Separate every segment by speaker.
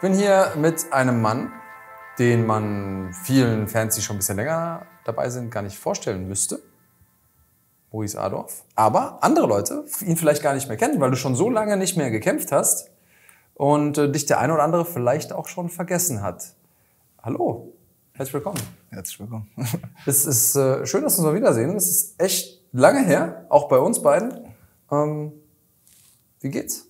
Speaker 1: Ich bin hier mit einem Mann, den man vielen Fans, die schon ein bisschen länger dabei sind, gar nicht vorstellen müsste. Maurice Adorf. Aber andere Leute ihn vielleicht gar nicht mehr kennen, weil du schon so lange nicht mehr gekämpft hast und äh, dich der eine oder andere vielleicht auch schon vergessen hat. Hallo, herzlich willkommen.
Speaker 2: Herzlich willkommen.
Speaker 1: es ist äh, schön, dass wir uns mal wiedersehen. Es ist echt lange her, auch bei uns beiden. Ähm, wie geht's?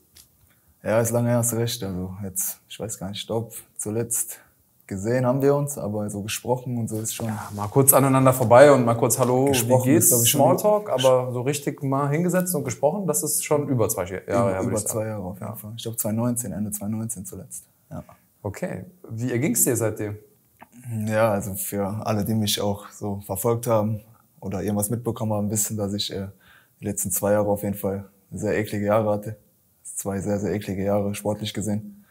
Speaker 2: Ja, ist lange her, hast du recht. Also jetzt, ich weiß gar nicht, ich glaube, zuletzt gesehen haben wir uns, aber so gesprochen und so ist schon.
Speaker 1: Ja, mal kurz aneinander vorbei und mal kurz Hallo,
Speaker 2: Gesprochen
Speaker 1: wie geht's?
Speaker 2: ist, ich,
Speaker 1: Smalltalk, aber so richtig mal hingesetzt und gesprochen, das ist schon über zwei Jahre
Speaker 2: über,
Speaker 1: würde
Speaker 2: über zwei Jahre auf jeden Fall. Ich glaube 2019, Ende 2019 zuletzt. Ja.
Speaker 1: Okay, wie erging's dir seitdem?
Speaker 2: ja, also für alle, die mich auch so verfolgt haben oder irgendwas mitbekommen haben, wissen, dass ich äh, die letzten zwei Jahre auf jeden Fall sehr eklige Jahre hatte. Zwei sehr, sehr eklige Jahre, sportlich gesehen.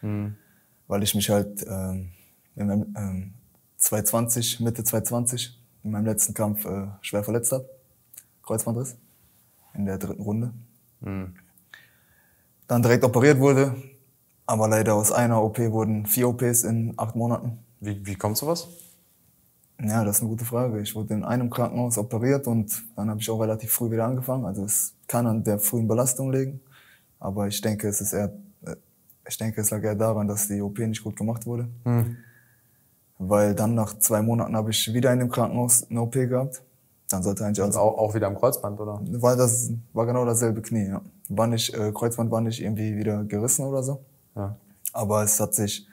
Speaker 2: Weil ich mich halt ähm, in meinem, ähm, 2020, Mitte 2020, in meinem letzten Kampf äh, schwer verletzt habe. Kreuzbandriss. In der dritten Runde. Dann direkt operiert wurde. Aber leider aus einer OP wurden vier OPs in acht Monaten.
Speaker 1: Wie, wie kommt sowas?
Speaker 2: Ja, das ist eine gute Frage. Ich wurde in einem Krankenhaus operiert und dann habe ich auch relativ früh wieder angefangen. Also es kann an der frühen Belastung liegen. Aber ich denke, es ist eher, äh, ich denke, es lag eher daran, dass die OP nicht gut gemacht wurde. Weil dann nach zwei Monaten habe ich wieder in dem Krankenhaus eine OP gehabt. Dann sollte eigentlich alles
Speaker 1: Also auch, auch wieder am Kreuzband, oder?
Speaker 2: war das war genau dasselbe Knie. Ja. War nicht äh, Kreuzband war nicht irgendwie wieder gerissen oder so.
Speaker 1: Ja.
Speaker 2: Aber es hat sich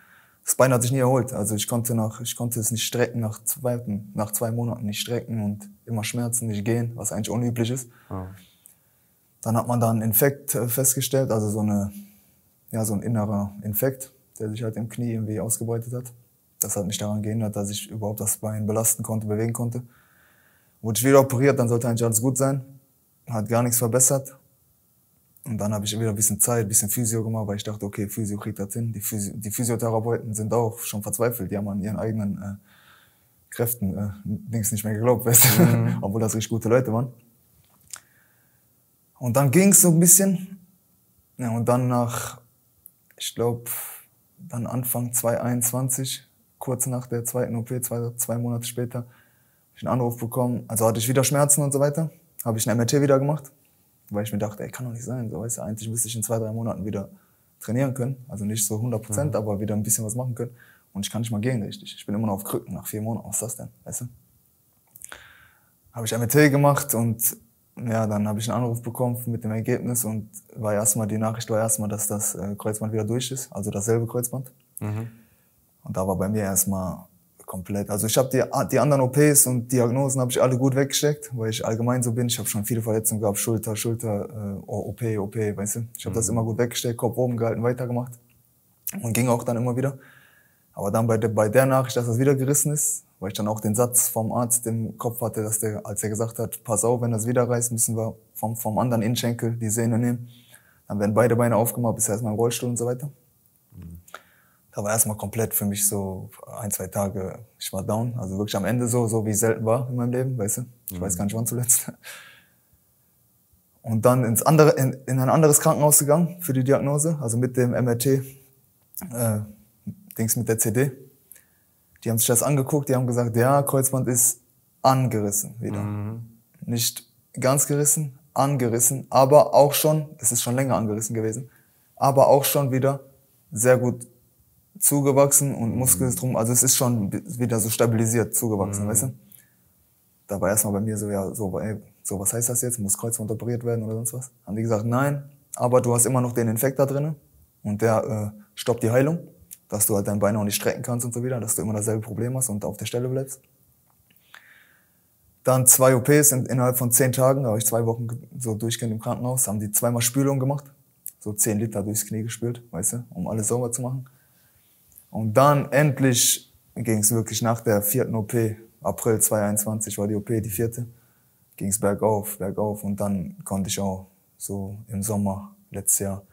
Speaker 2: das Bein hat sich nie erholt. Also ich konnte nach ich konnte es nicht strecken nach zwei nach zwei Monaten nicht strecken und immer Schmerzen nicht gehen, was eigentlich unüblich ist.
Speaker 1: Ja.
Speaker 2: Dann hat man da einen Infekt äh, festgestellt, also so eine ja so ein innerer Infekt, der sich halt im Knie irgendwie ausgebreitet hat. Das hat mich daran gehindert, dass ich überhaupt das Bein belasten konnte, bewegen konnte. Wurde ich wieder operiert, dann sollte eigentlich alles gut sein. Hat gar nichts verbessert. Und dann habe ich wieder ein bisschen Zeit, ein bisschen Physio gemacht, weil ich dachte, okay, Physio kriegt das hin. Die, Physio, die Physiotherapeuten sind auch schon verzweifelt. Die haben an ihren eigenen äh, Kräften äh, Dings nicht mehr geglaubt, weißt du? obwohl das richtig gute Leute waren. Und dann ging's so ein bisschen. Ja, und dann nach, ich glaube, dann Anfang 2021, kurz nach der zweiten OP, zwei, zwei Monate später, habe ich einen Anruf bekommen. Also hatte ich wieder Schmerzen und so weiter. Habe ich ein MRT wieder gemacht, weil ich mir dachte, ey, kann doch nicht sein. So, weißt du, eigentlich müsste ich in zwei, drei Monaten wieder trainieren können. Also nicht so 100 Prozent, aber wieder ein bisschen was machen können. Und ich kann nicht mal gehen richtig. Ich bin immer noch auf Krücken nach vier Monaten. Was ist das denn? Weißt du? Habe ich MRT gemacht und ja, dann habe ich einen Anruf bekommen mit dem Ergebnis und war erstmal, die Nachricht war erstmal, dass das äh, Kreuzband wieder durch ist, also dasselbe Kreuzband. Und da war bei mir erstmal komplett, also ich habe die, die anderen OPs und Diagnosen habe ich alle gut weggesteckt, weil ich allgemein so bin. Ich habe schon viele Verletzungen gehabt, Schulter, Schulter, äh, OP, OP, weißt du. Ich habe das immer gut weggesteckt, Kopf oben gehalten, weitergemacht und ging auch dann immer wieder. Aber dann bei der, bei der Nachricht, dass das wieder gerissen ist, weil ich dann auch den Satz vom Arzt im Kopf hatte, dass der, als er gesagt hat, pass auf, wenn das wieder reißt, müssen wir vom, vom anderen Innenschenkel die Sehne nehmen. Dann werden beide Beine aufgemacht, bis erstmal im Rollstuhl und so weiter. Da war erstmal komplett für mich so ein, zwei Tage, ich war down. Also wirklich am Ende so, so wie es selten war in meinem Leben, weißt du. Ich weiß gar nicht wann zuletzt. Und dann ins andere, in, in ein anderes Krankenhaus gegangen für die Diagnose, also mit dem MRT, äh, Dings mit der CD. Die haben sich das angeguckt, die haben gesagt, ja, Kreuzband ist angerissen wieder. Nicht ganz gerissen, angerissen, aber auch schon, es ist schon länger angerissen gewesen, aber auch schon wieder sehr gut zugewachsen und Muskel ist drum, also es ist schon wieder so stabilisiert zugewachsen, weißt du? Da war erstmal bei mir so, ja, so, ey, so, was heißt das jetzt? Muss Kreuzband operiert werden oder sonst was? Haben die gesagt, nein, aber du hast immer noch den Infekt da drinnen und der äh, stoppt die Heilung, dass du halt dein Bein auch nicht strecken kannst und so wieder, dass du immer dasselbe Problem hast und auf der Stelle bleibst. Dann zwei OPs in, innerhalb von zehn Tagen, da war ich zwei Wochen so durchgehend im Krankenhaus, haben die zweimal Spülung gemacht, so zehn Liter durchs Knie gespült, weißt du, um alles sauber zu machen. Und dann endlich ging es wirklich nach der vierten OP, April 2021 war die OP, die vierte, ging es bergauf, bergauf und dann konnte ich auch so im Sommer letztes Jahr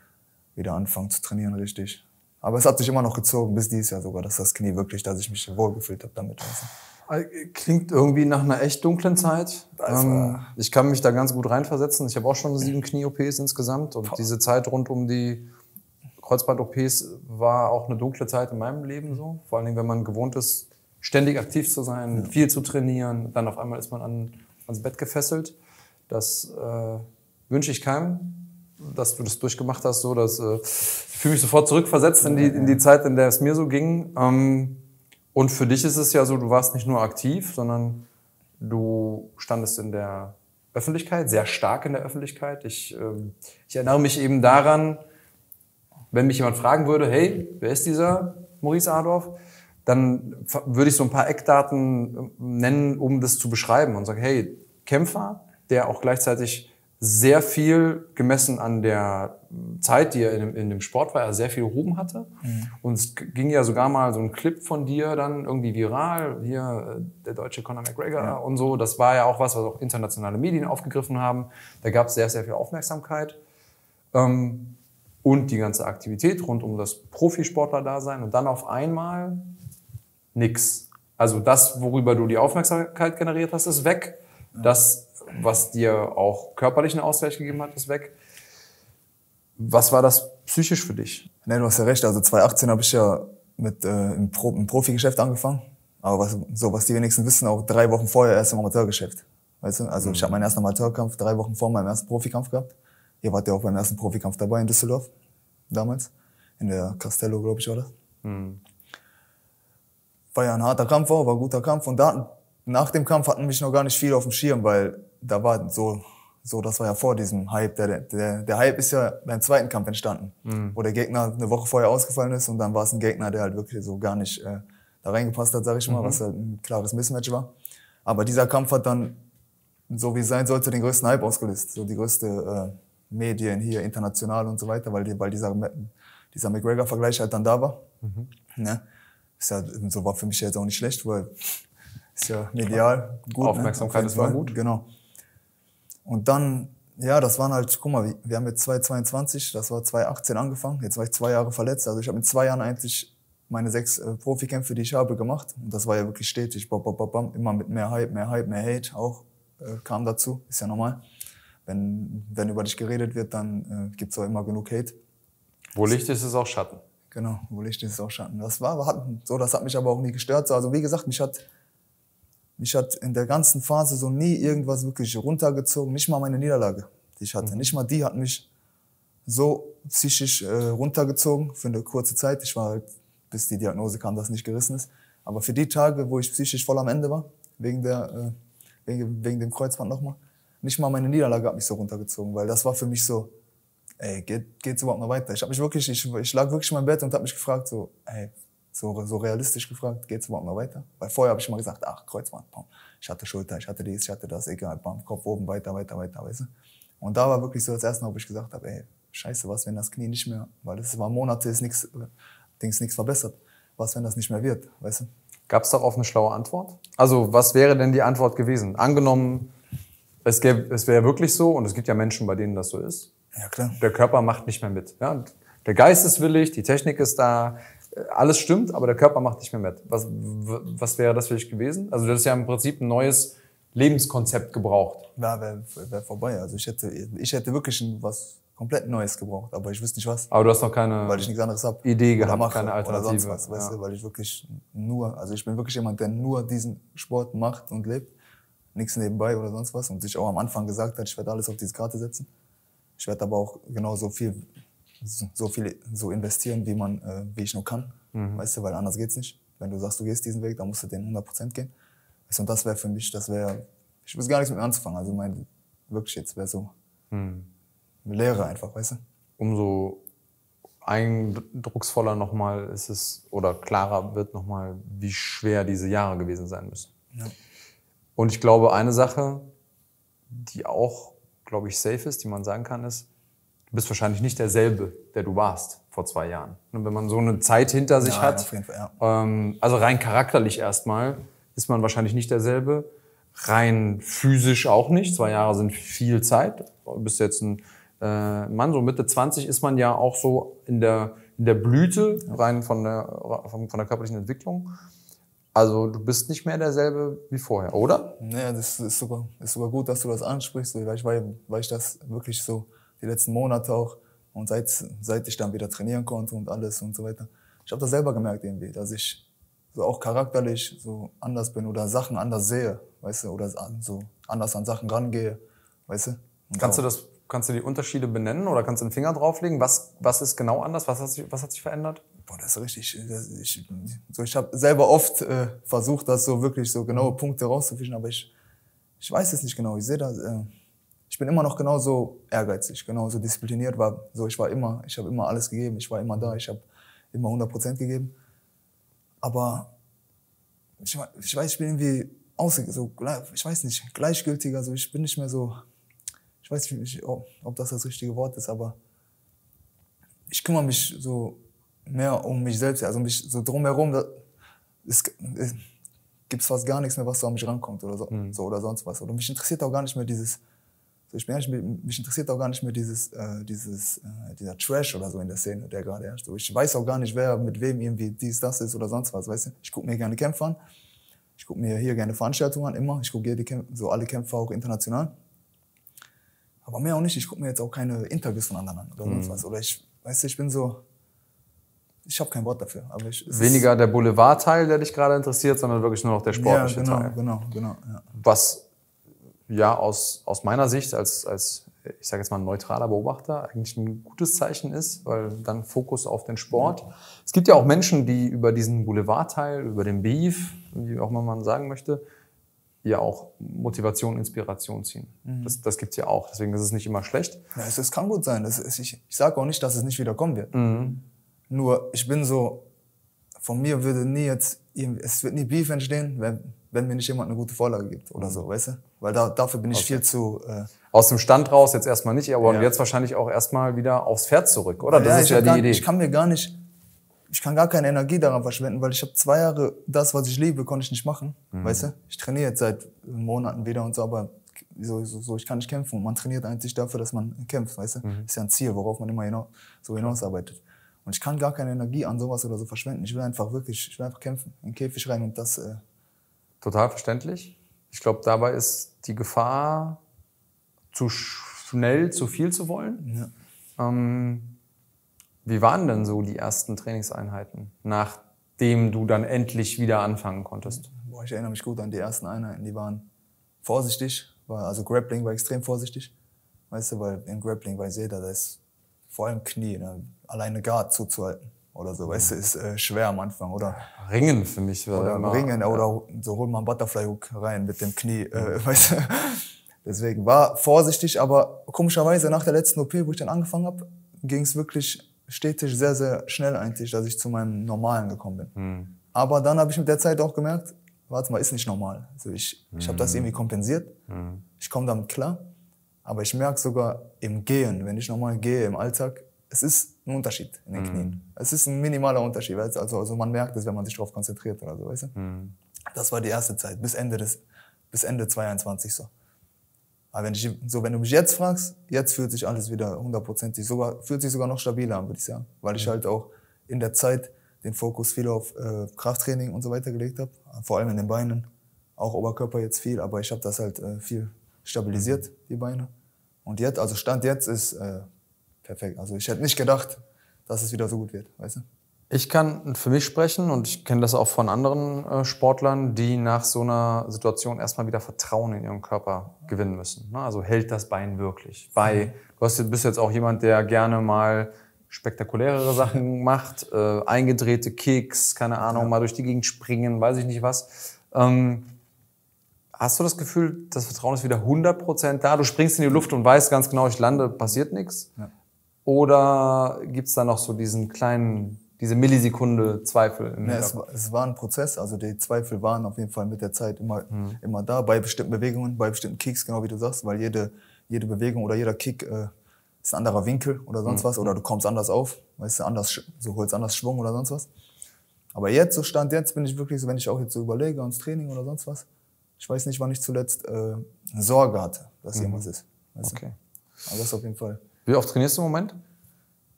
Speaker 2: wieder anfangen zu trainieren richtig. Aber es hat sich immer noch gezogen, bis dieses Jahr sogar, dass das Knie wirklich, dass ich mich wohlgefühlt habe damit. Du.
Speaker 1: Klingt irgendwie nach einer echt dunklen Zeit.
Speaker 2: Das
Speaker 1: Ähm, ich kann mich da ganz gut reinversetzen. Ich habe auch schon sieben Knie-OPs insgesamt und diese Zeit rund um die Kreuzband-OPs war auch eine dunkle Zeit in meinem Leben so. Vor allen Dingen, wenn man gewohnt ist, ständig aktiv zu sein, viel zu trainieren, dann auf einmal ist man an, ans Bett gefesselt. Das äh, wünsche ich keinem, dass du das durchgemacht hast. So, dass, äh, ich fühle mich sofort zurückversetzt in die, in die Zeit, in der es mir so ging. Ähm, und für dich ist es ja so, du warst nicht nur aktiv, sondern du standest in der Öffentlichkeit, sehr stark in der Öffentlichkeit. Ich, ähm, ich erinnere mich eben daran, wenn mich jemand fragen würde, hey, wer ist dieser Maurice Adorf? Dann würde ich so ein paar Eckdaten äh, nennen, um das zu beschreiben und sagen, hey, Kämpfer, der auch gleichzeitig sehr viel gemessen an der Zeit, die er in dem, in dem Sport war, er sehr viel Ruhm hatte. Mhm. Und es ging ja sogar mal so ein Clip von dir dann irgendwie viral, hier äh, der deutsche Conor McGregor ja. und so. Das war ja auch was, was auch internationale Medien aufgegriffen haben. Da gab es sehr, sehr viel Aufmerksamkeit. Ähm, und die ganze Aktivität rund um das Profisportler-Dasein. Und dann auf einmal nix. Also das, worüber du die Aufmerksamkeit generiert hast, ist weg. Das was dir auch körperlichen Ausgleich gegeben hat, ist weg. Was war das psychisch für dich?
Speaker 2: Nee, du hast ja recht. Also 2018 habe ich ja mit äh, im, Pro im Profigeschäft angefangen. Aber was, so, was die wenigsten wissen, auch drei Wochen vorher erst im Amateurgeschäft. Weißt du? Also mhm. ich habe meinen ersten Amateurkampf drei Wochen vor meinem ersten Profikampf gehabt. Ihr wart ja auch beim ersten Profikampf dabei in Düsseldorf. Damals. In der Castello, glaube ich, oder? Mhm. War ja ein harter Kampf auch, war ein guter Kampf. Und da, nach dem Kampf hatten mich noch gar nicht viel auf dem Schirm, weil da war so, so, das war ja vor diesem Hype. Der, der, der Hype ist ja beim zweiten Kampf entstanden, mhm. wo der Gegner eine Woche vorher ausgefallen ist und dann war es ein Gegner, der halt wirklich so gar nicht äh, da reingepasst hat, sag ich mal, mhm. was halt ein klares Mismatch war. Aber dieser Kampf hat dann, so wie es sein sollte, den größten Hype ausgelöst. So die größte äh, Medien hier, international und so weiter, weil, die, weil dieser, dieser McGregor-Vergleich halt dann da war. Mhm. Ne? Ist ja, so war für mich jetzt auch nicht schlecht, weil ist ja medial
Speaker 1: gut. Ne? Aufmerksamkeit ne? ist immer gut.
Speaker 2: Genau. Und dann, ja, das waren halt, guck mal, wir haben jetzt 2022, das war 2018 angefangen. Jetzt war ich zwei Jahre verletzt. Also ich habe in zwei Jahren eigentlich meine sechs äh, Profikämpfe, die ich habe, gemacht. Und das war ja wirklich stetig. Bam, bam, bam, immer mit mehr Hype, mehr Hype, mehr Hate auch äh, kam dazu. Ist ja normal. Wenn, wenn über dich geredet wird, dann äh, gibt's auch immer genug Hate.
Speaker 1: Wo Licht ist, ist auch Schatten.
Speaker 2: Genau, wo Licht ist, ist auch Schatten. Das war, hat, so, das hat mich aber auch nie gestört. Also wie gesagt, mich hat mich hat in der ganzen Phase so nie irgendwas wirklich runtergezogen, nicht mal meine Niederlage, die ich hatte. Mhm. Nicht mal die hat mich so psychisch äh, runtergezogen für eine kurze Zeit. Ich war halt, bis die Diagnose kam, dass nicht gerissen ist. Aber für die Tage, wo ich psychisch voll am Ende war, wegen, der, äh, wegen, wegen dem Kreuzband nochmal, nicht mal meine Niederlage hat mich so runtergezogen, weil das war für mich so, ey, geht, geht's überhaupt noch weiter? Ich habe mich wirklich, ich, ich lag wirklich in meinem Bett und habe mich gefragt so, ey, so, so realistisch gefragt, geht's überhaupt noch weiter? Weil vorher habe ich mal gesagt, ach, Kreuzband, bam. ich hatte Schulter, ich hatte dies, ich hatte das, egal, bam, Kopf oben, weiter, weiter, weiter, weißt du? Und da war wirklich so das erste Mal, wo ich gesagt habe, ey, scheiße, was, wenn das Knie nicht mehr, weil das war Monate, ist nichts, Dings nichts verbessert. Was, wenn das nicht mehr wird, weißt du?
Speaker 1: Gab es darauf eine schlaue Antwort? Also, was wäre denn die Antwort gewesen? Angenommen, es, gäbe, es wäre wirklich so, und es gibt ja Menschen, bei denen das so ist.
Speaker 2: Ja, klar.
Speaker 1: Der Körper macht nicht mehr mit. Ja? Der Geist ist willig, die Technik ist da, alles stimmt, aber der Körper macht nicht mehr mit. Was, was wäre das für dich gewesen? Also das ist ja im Prinzip ein neues Lebenskonzept gebraucht.
Speaker 2: Ja, wäre wär vorbei. Also ich hätte, ich hätte wirklich was komplett Neues gebraucht, aber ich wüsste nicht was.
Speaker 1: Aber du hast noch keine
Speaker 2: weil ich nichts anderes hab.
Speaker 1: Idee gehabt, mache, keine Alternative. Oder
Speaker 2: sonst was, weißt ja. du, weil ich wirklich nur, also ich bin wirklich jemand, der nur diesen Sport macht und lebt, nichts nebenbei oder sonst was und sich auch am Anfang gesagt hat, ich werde alles auf diese Karte setzen. Ich werde aber auch genauso viel so viel so investieren, wie man, äh, wie ich nur kann. Mhm. Weißt du, weil anders geht's nicht. Wenn du sagst, du gehst diesen Weg, dann musst du den 100% gehen. Weißt du, und das wäre für mich, das wäre, ich wüsste gar nichts mit mir anzufangen. Also mein, wirklich jetzt wäre so mhm. eine Lehre einfach, weißt du.
Speaker 1: Umso eindrucksvoller nochmal ist es, oder klarer wird nochmal, wie schwer diese Jahre gewesen sein müssen. Ja. Und ich glaube, eine Sache, die auch, glaube ich, safe ist, die man sagen kann, ist, bist wahrscheinlich nicht derselbe, der du warst vor zwei Jahren. Und wenn man so eine Zeit hinter sich ja, hat, auf jeden Fall, ja. ähm, also rein charakterlich erstmal, ist man wahrscheinlich nicht derselbe. Rein physisch auch nicht. Zwei Jahre sind viel Zeit. Du bist jetzt ein äh, Mann, so Mitte 20 ist man ja auch so in der, in der Blüte, rein von der, von, von der körperlichen Entwicklung. Also du bist nicht mehr derselbe wie vorher, oder?
Speaker 2: Naja, das ist sogar, ist sogar gut, dass du das ansprichst, weil ich, weil ich das wirklich so die letzten Monate auch Und seit, seit ich dann wieder trainieren konnte und alles und so weiter, ich habe das selber gemerkt irgendwie, dass ich so auch charakterlich so anders bin oder Sachen anders sehe, weißt du, oder so anders an Sachen rangehe, weißt du. Und
Speaker 1: Kannst
Speaker 2: auch-
Speaker 1: du das, kannst du die Unterschiede benennen oder kannst du den Finger drauflegen? Was, was ist genau anders? Was hat sich, was hat sich verändert?
Speaker 2: Boah, das ist richtig. Das, ich so, ich habe selber oft äh, versucht, das so wirklich so genaue Punkte rauszufischen, aber ich, ich weiß es nicht genau. Ich sehe das. Äh, ich bin immer noch genauso ehrgeizig, genauso diszipliniert. War so, ich war immer, ich habe immer alles gegeben. Ich war immer da. Ich habe immer 100 Prozent gegeben. Aber ich, ich weiß, ich bin irgendwie außer, so, ich weiß nicht, gleichgültiger. So, ich bin nicht mehr so. Ich weiß nicht, ob, das das richtige Wort ist, aber ich kümmere mich so mehr um mich selbst, also mich so drumherum, da es, es gibt's fast gar nichts mehr, was so an mich rankommt oder so, so oder sonst was. Oder mich interessiert auch gar nicht mehr dieses, so ich bin ehrlich, mich interessiert auch gar nicht mehr dieses, äh, dieses, äh, dieser Trash oder so in der Szene, der gerade herrscht. So, ich weiß auch gar nicht, wer mit wem irgendwie dies, das ist oder sonst was, weißt du. Ich gucke mir gerne Kämpfe an, ich gucke mir hier gerne Veranstaltungen an, immer. Ich gucke hier so alle Kämpfe auch international. Aber mehr auch nicht. Ich gucke mir jetzt auch keine Interviews von anderen an oder sonst was. Oder ich, weißt du, ich bin so, ich habe kein Wort dafür. Aber ich,
Speaker 1: Weniger der Boulevardteil, der dich gerade interessiert, sondern wirklich nur noch der
Speaker 2: ja,
Speaker 1: sportliche
Speaker 2: genau,
Speaker 1: Teil.
Speaker 2: genau, genau. Ja.
Speaker 1: Was ja aus, aus meiner Sicht als, als, ich sage jetzt mal, neutraler Beobachter eigentlich ein gutes Zeichen ist, weil dann Fokus auf den Sport. Es gibt ja auch Menschen, die über diesen Boulevardteil, über den Beef, wie auch immer man sagen möchte, ja auch Motivation, Inspiration ziehen. Das, das gibt's ja auch. Deswegen ist es nicht immer schlecht.
Speaker 2: Ja, es, es kann gut sein. Ist, ich ich sage auch nicht, dass es nicht wieder kommen wird.
Speaker 1: Mhm.
Speaker 2: Nur ich bin so, von mir würde nie jetzt, es wird nie Beef entstehen, wenn, wenn mir nicht jemand eine gute Vorlage gibt oder
Speaker 1: Mhm.
Speaker 2: so, weißt du? Weil da, dafür bin ich viel zu... Äh,
Speaker 1: Aus dem Stand raus jetzt erstmal nicht, aber
Speaker 2: Ja.
Speaker 1: jetzt wahrscheinlich auch erstmal wieder aufs Pferd zurück, oder? Das
Speaker 2: ja,
Speaker 1: ist
Speaker 2: ich
Speaker 1: ja die
Speaker 2: gar,
Speaker 1: Idee.
Speaker 2: Ich kann mir gar nicht, ich kann gar keine Energie daran verschwenden, weil ich habe zwei Jahre das, was ich liebe, konnte ich nicht machen,
Speaker 1: Mhm.
Speaker 2: weißt du? Ich trainiere jetzt seit Monaten wieder und so, aber so, so, so ich kann nicht kämpfen. Man trainiert eigentlich dafür, dass man kämpft, weißt du?
Speaker 1: Mhm.
Speaker 2: Ist ja ein Ziel, worauf man immer hinaus, so hinausarbeitet. Und ich kann gar keine Energie an sowas oder so verschwenden. Ich will einfach wirklich, ich will einfach kämpfen, in den Käfig rein und das, äh,
Speaker 1: Total verständlich. Ich glaube, dabei ist die Gefahr, zu schnell zu viel zu wollen.
Speaker 2: ja.
Speaker 1: Ähm, wie waren denn so die ersten Trainingseinheiten, nachdem du dann endlich wieder anfangen konntest?
Speaker 2: Boah, ich erinnere mich gut an die ersten Einheiten, die waren vorsichtig, war, also Grappling war extrem vorsichtig, weißt du, weil im Grappling weiß jeder, da ist vor allem Knie, ne, alleine Guard zuzuhalten oder so, weißt du, ist äh, schwer am Anfang oder,
Speaker 1: Ringen für mich war
Speaker 2: oder
Speaker 1: immer,
Speaker 2: Ringen oder so holt man einen Butterfly Hook rein mit dem Knie, äh, weißt du. Deswegen war vorsichtig, aber komischerweise nach der letzten OP, wo ich dann angefangen habe, ging es wirklich stetig sehr, sehr schnell eigentlich, dass ich zu meinem Normalen gekommen bin.
Speaker 1: Hm.
Speaker 2: Aber dann habe ich mit der Zeit auch gemerkt, warte mal, ist nicht normal. Also ich, ich habe das irgendwie kompensiert. Ich komme damit klar. Aber ich merke sogar im Gehen, wenn ich normal gehe im Alltag, es ist ein Unterschied in den Knien. Es ist ein minimaler Unterschied. Weißt? Also, also man merkt es, wenn man sich darauf konzentriert oder so. Weißt du? Das war die erste Zeit, bis Ende, des, bis Ende 22 so. Aber wenn, ich, so, wenn du mich jetzt fragst, jetzt fühlt sich alles wieder hundertprozentig, sogar, fühlt sich sogar noch stabiler an, würde ich sagen. Weil ich halt auch in der Zeit den Fokus viel auf äh, Krafttraining und so weiter gelegt habe. Vor allem in den Beinen. Auch Oberkörper jetzt viel, aber ich habe das halt äh, viel stabilisiert, die Beine. Und jetzt, also Stand jetzt ist äh, perfekt. Also ich hätte nicht gedacht, dass es wieder so gut wird, weißt du?
Speaker 1: Ich kann für mich sprechen und ich kenne das auch von anderen äh, Sportlern, die nach so einer Situation erstmal wieder Vertrauen in ihren Körper gewinnen müssen. Ne? Also hält das Bein wirklich? Bei, du hast, bist jetzt auch jemand, der gerne mal spektakulärere Sachen macht, äh, eingedrehte Kicks, keine Ahnung, mal durch die Gegend springen, weiß ich nicht was. Ähm, hast du das Gefühl, das Vertrauen ist wieder 100% da? Du springst in die Luft und weißt ganz genau, ich lande, passiert nichts?
Speaker 2: Ja.
Speaker 1: Oder gibt's da noch so diesen kleinen, diese Millisekunde Zweifel im
Speaker 2: Ja, es, war- es war ein Prozess, also die Zweifel waren auf jeden Fall mit der Zeit immer, immer da, bei bestimmten Bewegungen, bei bestimmten Kicks, genau wie du sagst, weil jede, jede Bewegung oder jeder Kick äh, ist ein anderer Winkel oder sonst was, oder du kommst anders auf, weißt du, anders, so holst anders Schwung oder sonst was. Aber jetzt, so Stand jetzt, bin ich wirklich so, wenn ich auch jetzt so überlege ans Training oder sonst was, ich weiß nicht, wann ich zuletzt äh, Sorge hatte, dass irgendwas ist. Weißt
Speaker 1: Okay.
Speaker 2: du? Aber das auf jeden Fall.
Speaker 1: Wie oft trainierst du im Moment?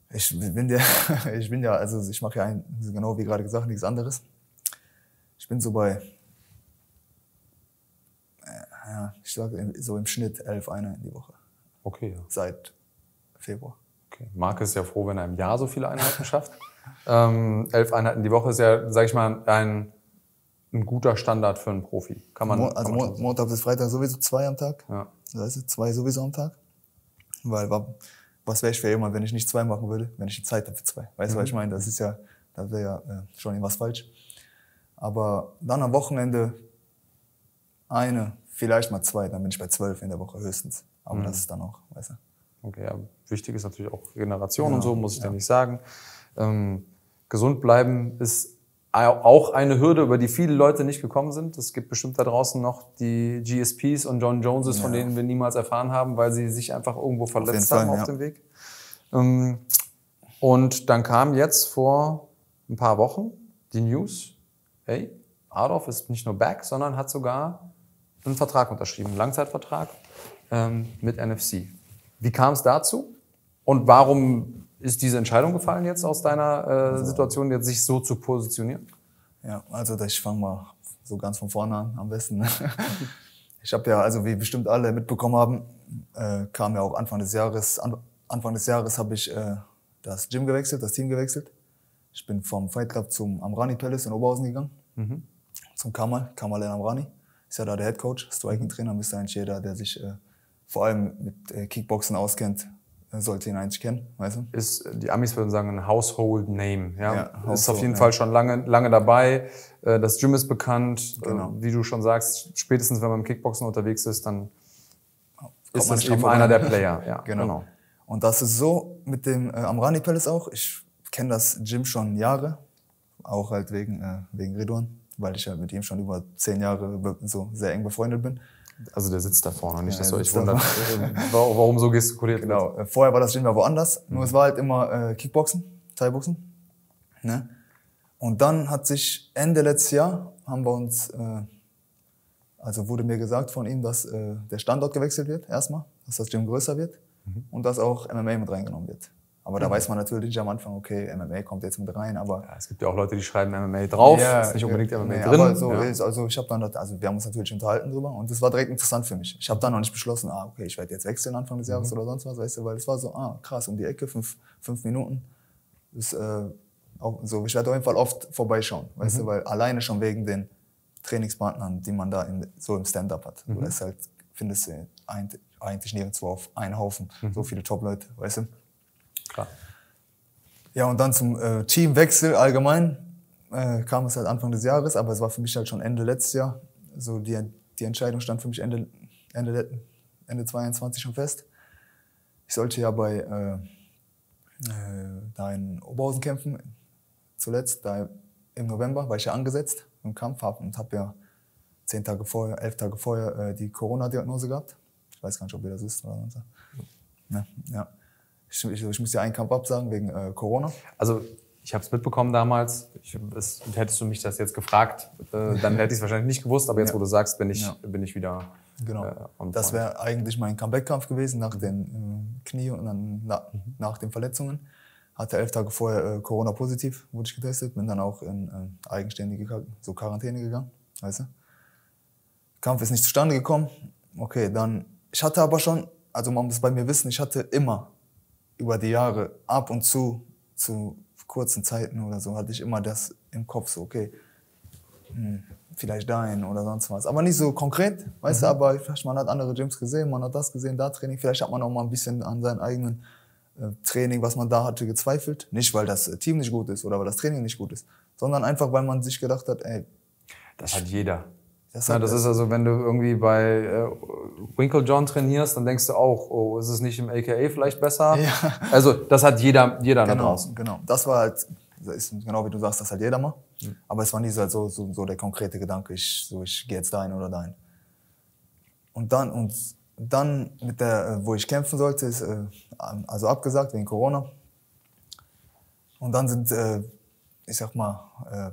Speaker 2: Ich bin ja, ich bin ja, also ich mache ja ein, genau wie gerade gesagt, nichts anderes. Ich bin so bei, äh, ja, ich sage so im Schnitt elf Einheiten die Woche
Speaker 1: Okay, ja.
Speaker 2: seit Februar.
Speaker 1: Okay. Marc ist ja froh, wenn er im Jahr so viele Einheiten schafft. Ähm, elf Einheiten die Woche ist ja, sag ich mal, ein, ein guter Standard für einen Profi. Kann man,
Speaker 2: Mo
Speaker 1: kann
Speaker 2: also
Speaker 1: man schon sagen.
Speaker 2: Montag bis Freitag sowieso zwei am Tag.
Speaker 1: Ja.
Speaker 2: Weißt du, zwei sowieso am Tag. Weil wa- was wäre ich für jemand, wenn ich nicht zwei machen würde, wenn ich die Zeit habe für zwei. Weißt du, was ich meine? Das ist ja, da wäre ja äh, schon irgendwas falsch. Aber dann am Wochenende eine, vielleicht mal zwei, dann bin ich bei zwölf in der Woche höchstens. Aber das ist dann auch, weißt du.
Speaker 1: Okay, ja. Wichtig ist natürlich auch Regeneration und so, muss ich dir nicht sagen. Ähm, gesund bleiben ist auch eine Hürde, über die viele Leute nicht gekommen sind. Es gibt bestimmt da draußen noch die GSPs und John Joneses, von
Speaker 2: Ja.
Speaker 1: denen wir niemals erfahren haben, weil sie sich einfach irgendwo verletzt
Speaker 2: jeden
Speaker 1: haben
Speaker 2: Fall,
Speaker 1: auf
Speaker 2: ja.
Speaker 1: dem Weg. Ähm, und dann kam jetzt vor ein paar Wochen die News, hey, Adolf ist nicht nur back, sondern hat sogar einen Vertrag unterschrieben, einen Langzeitvertrag ähm, mit NFC. Wie kam es dazu? Und warum ist diese Entscheidung gefallen jetzt aus deiner äh, Situation, jetzt sich so zu positionieren?
Speaker 2: Ja, also ich fange mal so ganz von vorne an, am besten. Ich habe ja, also wie bestimmt alle mitbekommen haben, äh, kam ja auch Anfang des Jahres, an, Anfang des Jahres habe ich äh, das Gym gewechselt, das Team gewechselt. Ich bin vom Fight Club zum Amrani Palace in Oberhausen gegangen, zum Kamal, Kamal El Amrani. Ist ja da der Head Coach, Striking-Trainer, müsste eigentlich jeder, der sich äh, vor allem mit äh, Kickboxen auskennt, sollte ihn eigentlich kennen, weißt du?
Speaker 1: Ist, die Amis würden sagen, ein Household Name. Ja?
Speaker 2: Ja,
Speaker 1: ist auf
Speaker 2: Household,
Speaker 1: jeden
Speaker 2: ja.
Speaker 1: Fall schon lange, lange dabei. Äh, Das Gym ist bekannt.
Speaker 2: Genau.
Speaker 1: Äh, Wie du schon sagst, spätestens wenn man im Kickboxen unterwegs ist, dann ist
Speaker 2: man
Speaker 1: das eben einer der Player. Ja,
Speaker 2: Genau. Und das ist so mit dem äh, Amrani Palace auch. Ich kenne das Gym schon Jahre, auch halt wegen, äh, wegen Ridwan, weil ich halt mit ihm schon über zehn Jahre so sehr eng befreundet bin.
Speaker 1: Also der sitzt da vorne, nicht,
Speaker 2: Ja,
Speaker 1: dass du euch wundert, äh, warum so gestikuliert wird.
Speaker 2: Genau. Äh, vorher war das Gym ja woanders, nur es war halt immer äh, Kickboxen, Thai-Boxen. Ne? Und dann hat sich Ende letztes Jahr, haben wir uns, äh, also wurde mir gesagt von ihm, dass äh, der Standort gewechselt wird, erstmal, dass das Gym größer wird und dass auch MMA mit reingenommen wird. Aber da weiß man natürlich nicht am Anfang, okay, MMA kommt jetzt mit rein, aber
Speaker 1: Ja, es gibt ja auch Leute, die schreiben MMA drauf, ist nicht unbedingt MMA
Speaker 2: nee,
Speaker 1: drin.
Speaker 2: Aber so
Speaker 1: ja.
Speaker 2: also ich habe dann, also wir haben uns natürlich unterhalten drüber und das war direkt interessant für mich. Ich habe dann noch nicht beschlossen, ah okay, ich werde jetzt wechseln Anfang des
Speaker 1: Mhm.
Speaker 2: Jahres oder sonst was, weißt du, weil es war so, ah krass, um die Ecke, fünf, fünf Minuten. Das, äh, auch, so, ich werde auf jeden Fall oft vorbeischauen, weißt
Speaker 1: Mhm.
Speaker 2: du, weil alleine schon wegen den Trainingspartnern, die man da im, so im Stand-up hat.
Speaker 1: Mhm.
Speaker 2: Du halt, findest du eigentlich, nirgendwo auf einen Haufen
Speaker 1: Mhm.
Speaker 2: so viele Top-Leute, weißt du.
Speaker 1: Klar.
Speaker 2: Ja, und dann zum äh, Teamwechsel allgemein äh, kam es halt Anfang des Jahres, aber es war für mich halt schon Ende letztes Jahr. So die, die Entscheidung stand für mich Ende, Ende, Ende 22 schon fest. Ich sollte ja bei äh, äh, da in Oberhausen kämpfen, zuletzt, da im November, war ich ja angesetzt im Kampf hab, und habe ja zehn Tage vorher, elf Tage vorher äh, die Corona-Diagnose gehabt. Ich weiß gar nicht, ob ihr das wisst oder sonst. was. Ja, ja. Ich, ich, ich muss ja einen Kampf absagen wegen äh, Corona.
Speaker 1: Also ich habe es mitbekommen damals. Ich, es, hättest du mich das jetzt gefragt, äh, dann hätte ich es wahrscheinlich nicht gewusst. Aber jetzt,
Speaker 2: Ja.
Speaker 1: wo du sagst, bin ich,
Speaker 2: Ja.
Speaker 1: bin ich wieder.
Speaker 2: Genau.
Speaker 1: Äh,
Speaker 2: das wäre eigentlich mein Comeback-Kampf gewesen nach den äh, Knie und dann na,
Speaker 1: Mhm.
Speaker 2: nach den Verletzungen. Hatte elf Tage vorher äh, Corona-positiv, wurde ich getestet, bin dann auch in äh, eigenständige so Quarantäne gegangen, weißt du. Kampf ist nicht zustande gekommen. Okay, dann, ich hatte aber schon, also man muss bei mir wissen, ich hatte immer über die Jahre ab und zu, zu kurzen Zeiten oder so, hatte ich immer das im Kopf, so, okay, hm, vielleicht dahin oder sonst was. Aber nicht so konkret, weißt du, aber vielleicht man hat andere Gyms gesehen, man hat das gesehen, da Training. Vielleicht hat man auch mal ein bisschen an seinem eigenen äh, Training, was man da hatte, gezweifelt. Nicht, weil das äh, Team nicht gut ist oder weil das Training nicht gut ist, sondern einfach, weil man sich gedacht hat, ey,
Speaker 1: Das hat jeder.
Speaker 2: Das,
Speaker 1: Ja, das ist also, wenn du irgendwie bei äh, Winkle John trainierst, dann denkst du auch, oh, ist es nicht im AKA vielleicht besser?
Speaker 2: Ja.
Speaker 1: Also das hat jeder, jeder da
Speaker 2: genau,
Speaker 1: draußen.
Speaker 2: genau. Das war halt, das ist genau wie du sagst, das hat jeder mal. Aber es war nie so, so, so, so der konkrete Gedanke, ich, so, ich gehe jetzt dahin oder dahin. Und dann, und dann mit der, äh, wo ich kämpfen sollte, ist äh, also abgesagt wegen Corona. Und dann sind, äh, ich sag mal, äh,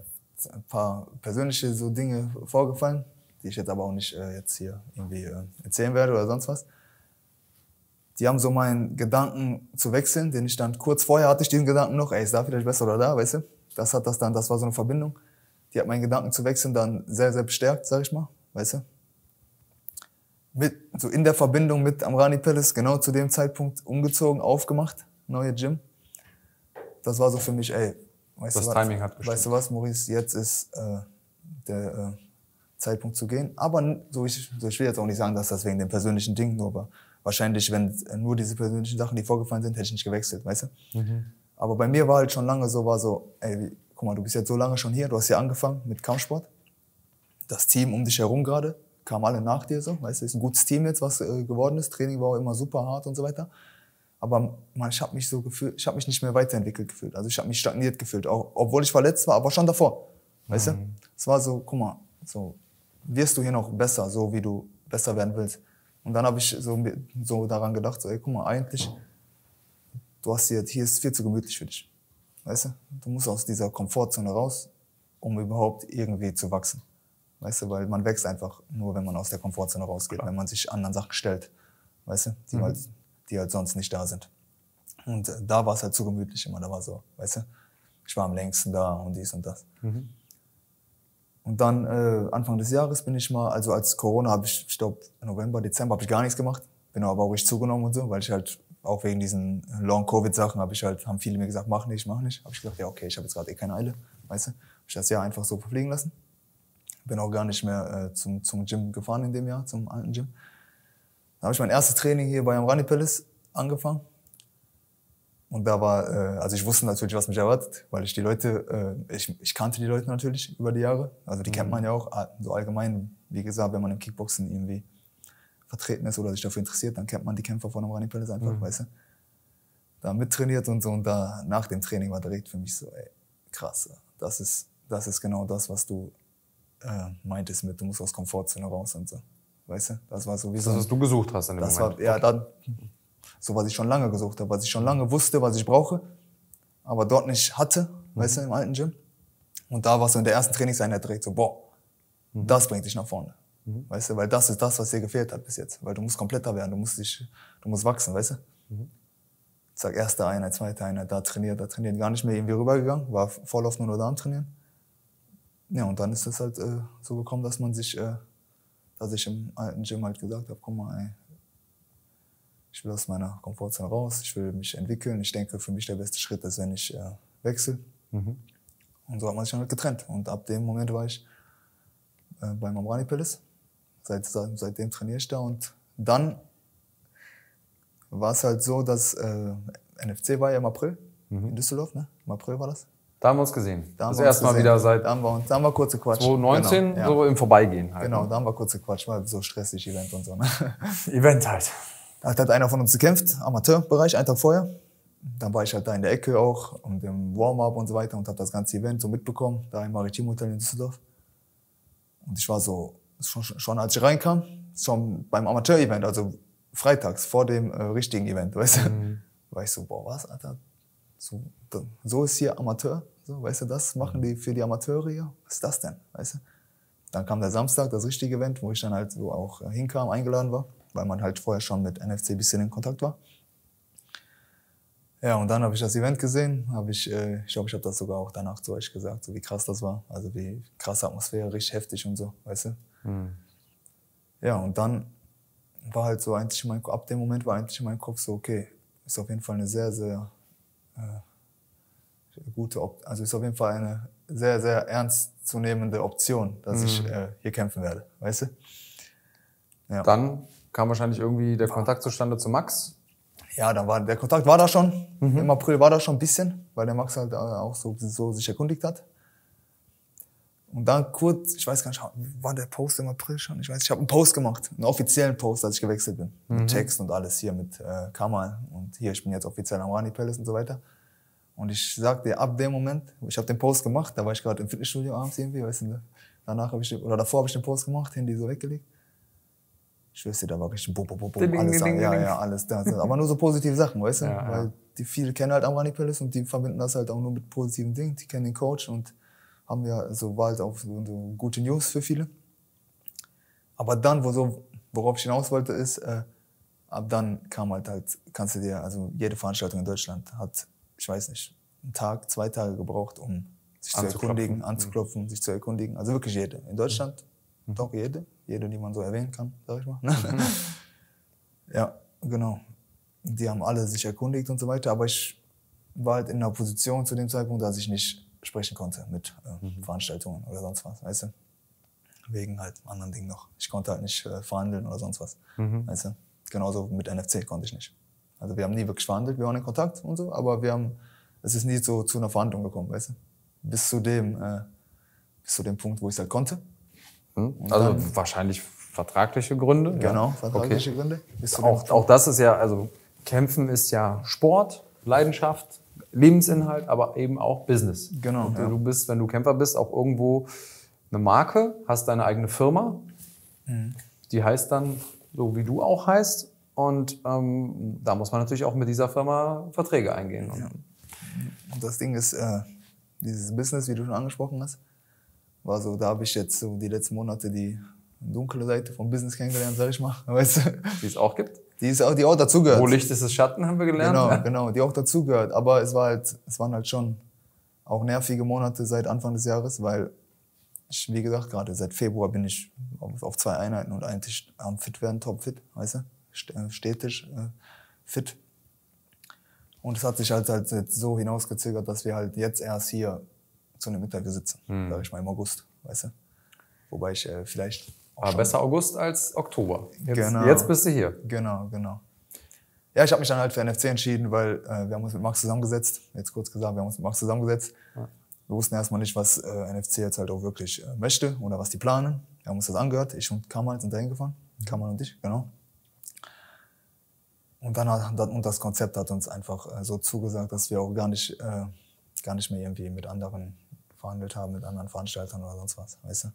Speaker 2: ein paar persönliche so Dinge vorgefallen, die ich jetzt aber auch nicht äh, jetzt hier irgendwie äh, erzählen werde oder sonst was die haben so meinen Gedanken zu wechseln, den ich dann kurz vorher hatte ich diesen Gedanken noch, ey, ist da vielleicht besser oder da, weißt du? Das hat das dann, das war so eine Verbindung. Die hat meinen Gedanken zu wechseln dann sehr, sehr bestärkt, sag ich mal, weißt du? Mit, so in der Verbindung mit Amrani Palace, genau zu dem Zeitpunkt umgezogen, aufgemacht, neue Gym. Das war so für mich, ey, weißt
Speaker 1: Das
Speaker 2: du was,
Speaker 1: Timing hat gestimmt.
Speaker 2: Weißt du was, Maurice, jetzt ist äh, der äh, Zeitpunkt zu gehen. Aber so ich, so ich will jetzt auch nicht sagen, dass das wegen dem persönlichen Ding nur war. Wahrscheinlich, wenn äh, nur diese persönlichen Sachen, die vorgefallen sind, hätte ich nicht gewechselt, weißt du?
Speaker 1: Mhm.
Speaker 2: Aber bei mir war halt schon lange so, war so, ey, guck mal, du bist jetzt so lange schon hier, du hast hier angefangen mit Kampfsport. Das Team um dich herum gerade, kamen alle nach dir so, weißt du, ist ein gutes Team jetzt, was äh, geworden ist. Training war auch immer super hart und so weiter. Aber man, ich habe mich so gefühlt, ich habe mich nicht mehr weiterentwickelt gefühlt. Also ich habe mich stagniert gefühlt, auch, obwohl ich verletzt war, aber schon davor. Weißt du? Es war so, guck mal, so wirst du hier noch besser, so wie du besser werden willst. Und dann habe ich so, so daran gedacht, so, ey, guck mal, eigentlich, du hast hier, hier ist viel zu gemütlich für dich. Weißt du? Du musst aus dieser Komfortzone raus, um überhaupt irgendwie zu wachsen. Weißt du, weil man wächst einfach nur, wenn man aus der Komfortzone rausgeht, wenn man sich anderen Sachen stellt. Weißt du? Die, halt, die halt sonst nicht da sind. Und äh, da war es halt zu gemütlich immer. Da war so, weißt du? Ich war am längsten da und dies und das. Und dann äh, Anfang des Jahres bin ich mal, also als Corona habe ich, ich glaube November, Dezember habe ich gar nichts gemacht. Bin aber auch richtig zugenommen und so, weil ich halt auch wegen diesen Long-Covid-Sachen habe ich halt, haben viele mir gesagt, mach nicht, mach nicht. Habe ich gesagt, ja okay, ich habe jetzt gerade eh keine Eile, weißt du. Hab ich das Jahr einfach so verfliegen lassen. Bin auch gar nicht mehr äh, zum, zum Gym gefahren in dem Jahr, zum alten Gym. Dann habe ich mein erstes Training hier bei Amrani Palace angefangen. Und da war, äh, also ich wusste natürlich, was mich erwartet, weil ich die Leute, äh, ich, ich kannte die Leute natürlich über die Jahre. Also die kennt man ja auch ah, so allgemein. Wie gesagt, wenn man im Kickboxen irgendwie vertreten ist oder sich dafür interessiert, dann kennt man die Kämpfer von Amrani Palace einfach, weißt du. Da mittrainiert und so. Und da nach dem Training war direkt für mich so, ey, krass, das ist, das ist genau das, was du äh, meintest mit, du musst aus Komfortzone raus und so. Weißt du? Das war so wie so
Speaker 1: Das, was du gesucht hast in dem
Speaker 2: das
Speaker 1: Moment.
Speaker 2: war ja dann so, was ich schon lange gesucht habe, was ich schon lange wusste, was ich brauche, aber dort nicht hatte, weißt du, im alten Gym. Und da war so in der ersten Trainingseinheit direkt so, boah, das bringt dich nach vorne. Weißt du, weil das ist das, was dir gefehlt hat bis jetzt. Weil du musst kompletter werden, du musst dich, du musst wachsen, weißt du? Sag, erste Einheit, zweite Einheit, da trainiert, da trainiert, gar nicht mehr irgendwie rübergegangen, war voll auf nur noch da am Trainieren. Ja, und dann ist es halt äh, so gekommen, dass man sich, äh, dass ich im alten Gym halt gesagt habe, guck mal, ey, ich will aus meiner Komfortzone raus, ich will mich entwickeln. Ich denke, für mich der beste Schritt ist, wenn ich äh, wechsle. Und so hat man sich dann halt getrennt. Und ab dem Moment war ich äh, beim Amrani Palace. Seit, seit, seitdem trainiere ich da. Und dann war es halt so, dass äh, NFC war ja im April in Düsseldorf, ne? Im April war das.
Speaker 1: Da haben wir uns gesehen.
Speaker 2: Da haben
Speaker 1: das
Speaker 2: wir uns
Speaker 1: erste Mal wieder seit
Speaker 2: Da haben wir, uns- da haben wir kurz gequatscht.
Speaker 1: 2019,
Speaker 2: Genau, ja.
Speaker 1: so im Vorbeigehen halt.
Speaker 2: Genau,
Speaker 1: ne?
Speaker 2: da haben wir kurz gequatscht, war so stressig Event und so. Ne?
Speaker 1: Event halt.
Speaker 2: Da hat halt einer von uns gekämpft, Amateurbereich, einen Tag vorher. Dann war ich halt da in der Ecke auch und im Warm-up und so weiter und habe das ganze Event so mitbekommen, da im Maritim Hotel in Düsseldorf. Und ich war so, schon, schon als ich reinkam, schon beim Amateur-Event, also freitags vor dem äh, richtigen Event, weißt du, war ich so, boah, was, Alter? So, so ist hier Amateur, so, weißt du, das machen die für die Amateure hier? Was ist das denn, weißt du? Dann kam der Samstag, das richtige Event, wo ich dann halt so auch äh, hinkam, eingeladen war, weil man halt vorher schon mit NFC ein bisschen in Kontakt war. Ja, und dann habe ich das Event gesehen, habe ich, äh, ich glaube, ich habe das sogar auch danach zu euch gesagt, so wie krass das war, also wie krasse Atmosphäre, richtig heftig und so, weißt du? Ja, und dann war halt so eigentlich mein, ab dem Moment war eigentlich in meinem Kopf so, okay, ist auf jeden Fall eine sehr, sehr gute, Op also ist auf jeden Fall eine sehr, sehr ernstzunehmende Option, dass ich äh, hier kämpfen werde, weißt du? Ja.
Speaker 1: Dann kam wahrscheinlich irgendwie der Kontakt zustande zu Max.
Speaker 2: Ja, dann war der Kontakt war da schon. Im April war da schon ein bisschen, weil der Max halt äh, auch so, so sich erkundigt hat. Und dann kurz, ich weiß gar nicht, war der Post im April schon? Ich weiß, ich habe einen Post gemacht, einen offiziellen Post, als ich gewechselt bin. Mit Text und alles hier mit äh, Kamal und hier, ich bin jetzt offiziell am Rani Palace und so weiter. Und ich sag dir, ab dem Moment, ich habe den Post gemacht, da war ich gerade im Fitnessstudio abends irgendwie, weißt du, ne? danach habe ich, den- oder davor habe ich den Post gemacht, Handy so weggelegt. Ich dir, da war richtig bum, bum, bum, bum,
Speaker 1: Ding, ding,
Speaker 2: alles,
Speaker 1: ding,
Speaker 2: ja,
Speaker 1: ding.
Speaker 2: ja, alles da. Aber nur so positive Sachen, weißt du?
Speaker 1: Ja.
Speaker 2: Weil die viele kennen halt Amrani Palace und die verbinden das halt auch nur mit positiven Dingen. Die kennen den Coach und haben ja so war halt auch so, so gute News für viele. Aber dann, wo so, worauf ich hinaus wollte, ist, äh, ab dann kam halt halt, kannst du dir, also jede Veranstaltung in Deutschland hat, ich weiß nicht, einen Tag, zwei Tage gebraucht, um sich zu erkundigen, anzuklopfen, sich zu erkundigen. Also wirklich jede. In Deutschland doch jede, jede, die man so erwähnen kann, sag ich mal. ja, genau. die haben alle sich erkundigt und so weiter, aber ich war halt in einer Position zu dem Zeitpunkt, dass ich nicht sprechen konnte mit äh,
Speaker 1: Mhm.
Speaker 2: Veranstaltungen oder sonst was, weißt du? Wegen halt anderen Dingen noch. Ich konnte halt nicht äh, verhandeln oder sonst was,
Speaker 1: Mhm.
Speaker 2: weißt du? Genauso mit NFC konnte ich nicht. Also wir haben nie wirklich verhandelt, wir waren in Kontakt und so, aber wir haben, es ist nie so zu einer Verhandlung gekommen, weißt du? Bis zu dem, äh, bis zu dem Punkt, wo ich es halt konnte.
Speaker 1: Hm? Also wahrscheinlich vertragliche Gründe.
Speaker 2: Genau,
Speaker 1: ja.
Speaker 2: vertragliche
Speaker 1: Okay.
Speaker 2: Gründe.
Speaker 1: Auch, auch das ist ja, also Kämpfen ist ja Sport, Leidenschaft, Lebensinhalt, aber eben auch Business.
Speaker 2: Genau, ja.
Speaker 1: Du bist, wenn du Kämpfer bist, auch irgendwo eine Marke, hast deine eigene Firma,
Speaker 2: Mhm.
Speaker 1: die heißt dann so, wie du auch heißt. Und ähm, da muss man natürlich auch mit dieser Firma Verträge eingehen. Und
Speaker 2: Und das Ding ist, äh, dieses Business, wie du schon angesprochen hast, war so, da habe ich jetzt so die letzten Monate die dunkle Seite vom Business kennengelernt, sag ich mal. Weißt du?
Speaker 1: Die es auch gibt.
Speaker 2: Die ist auch, die auch dazugehört.
Speaker 1: Wo Licht ist, ist Schatten, haben wir gelernt.
Speaker 2: Genau, genau, die auch dazugehört. Aber es war halt, es waren halt schon auch nervige Monate seit Anfang des Jahres, weil ich, wie gesagt, gerade seit Februar bin ich auf, auf zwei Einheiten und eigentlich am fit werden, top fit, weißt du? Äh, Stetig, äh, fit. Und es hat sich halt, halt so hinausgezögert, dass wir halt jetzt erst hier zu einem Interview sitzen, sag ich mal im August, weißt du? Wobei ich äh, vielleicht
Speaker 1: Aber
Speaker 2: schon-
Speaker 1: besser August als Oktober. Jetzt,
Speaker 2: Genau.
Speaker 1: jetzt bist du hier.
Speaker 2: Genau, genau. Ja, ich habe mich dann halt für NFC entschieden, weil äh, wir haben uns mit Max zusammengesetzt. Jetzt kurz gesagt, wir haben uns mit Max zusammengesetzt. Wir wussten erstmal nicht, was äh, NFC jetzt halt auch wirklich äh, möchte oder was die planen. Wir haben uns das angehört. Ich und Kamal sind dahin gefahren. Kamal und ich, genau. Und dann hat, hat- und das Konzept hat uns einfach äh, so zugesagt, dass wir auch gar nicht, äh, gar nicht mehr irgendwie mit anderen verhandelt haben, mit anderen Veranstaltern oder sonst was, weißt du?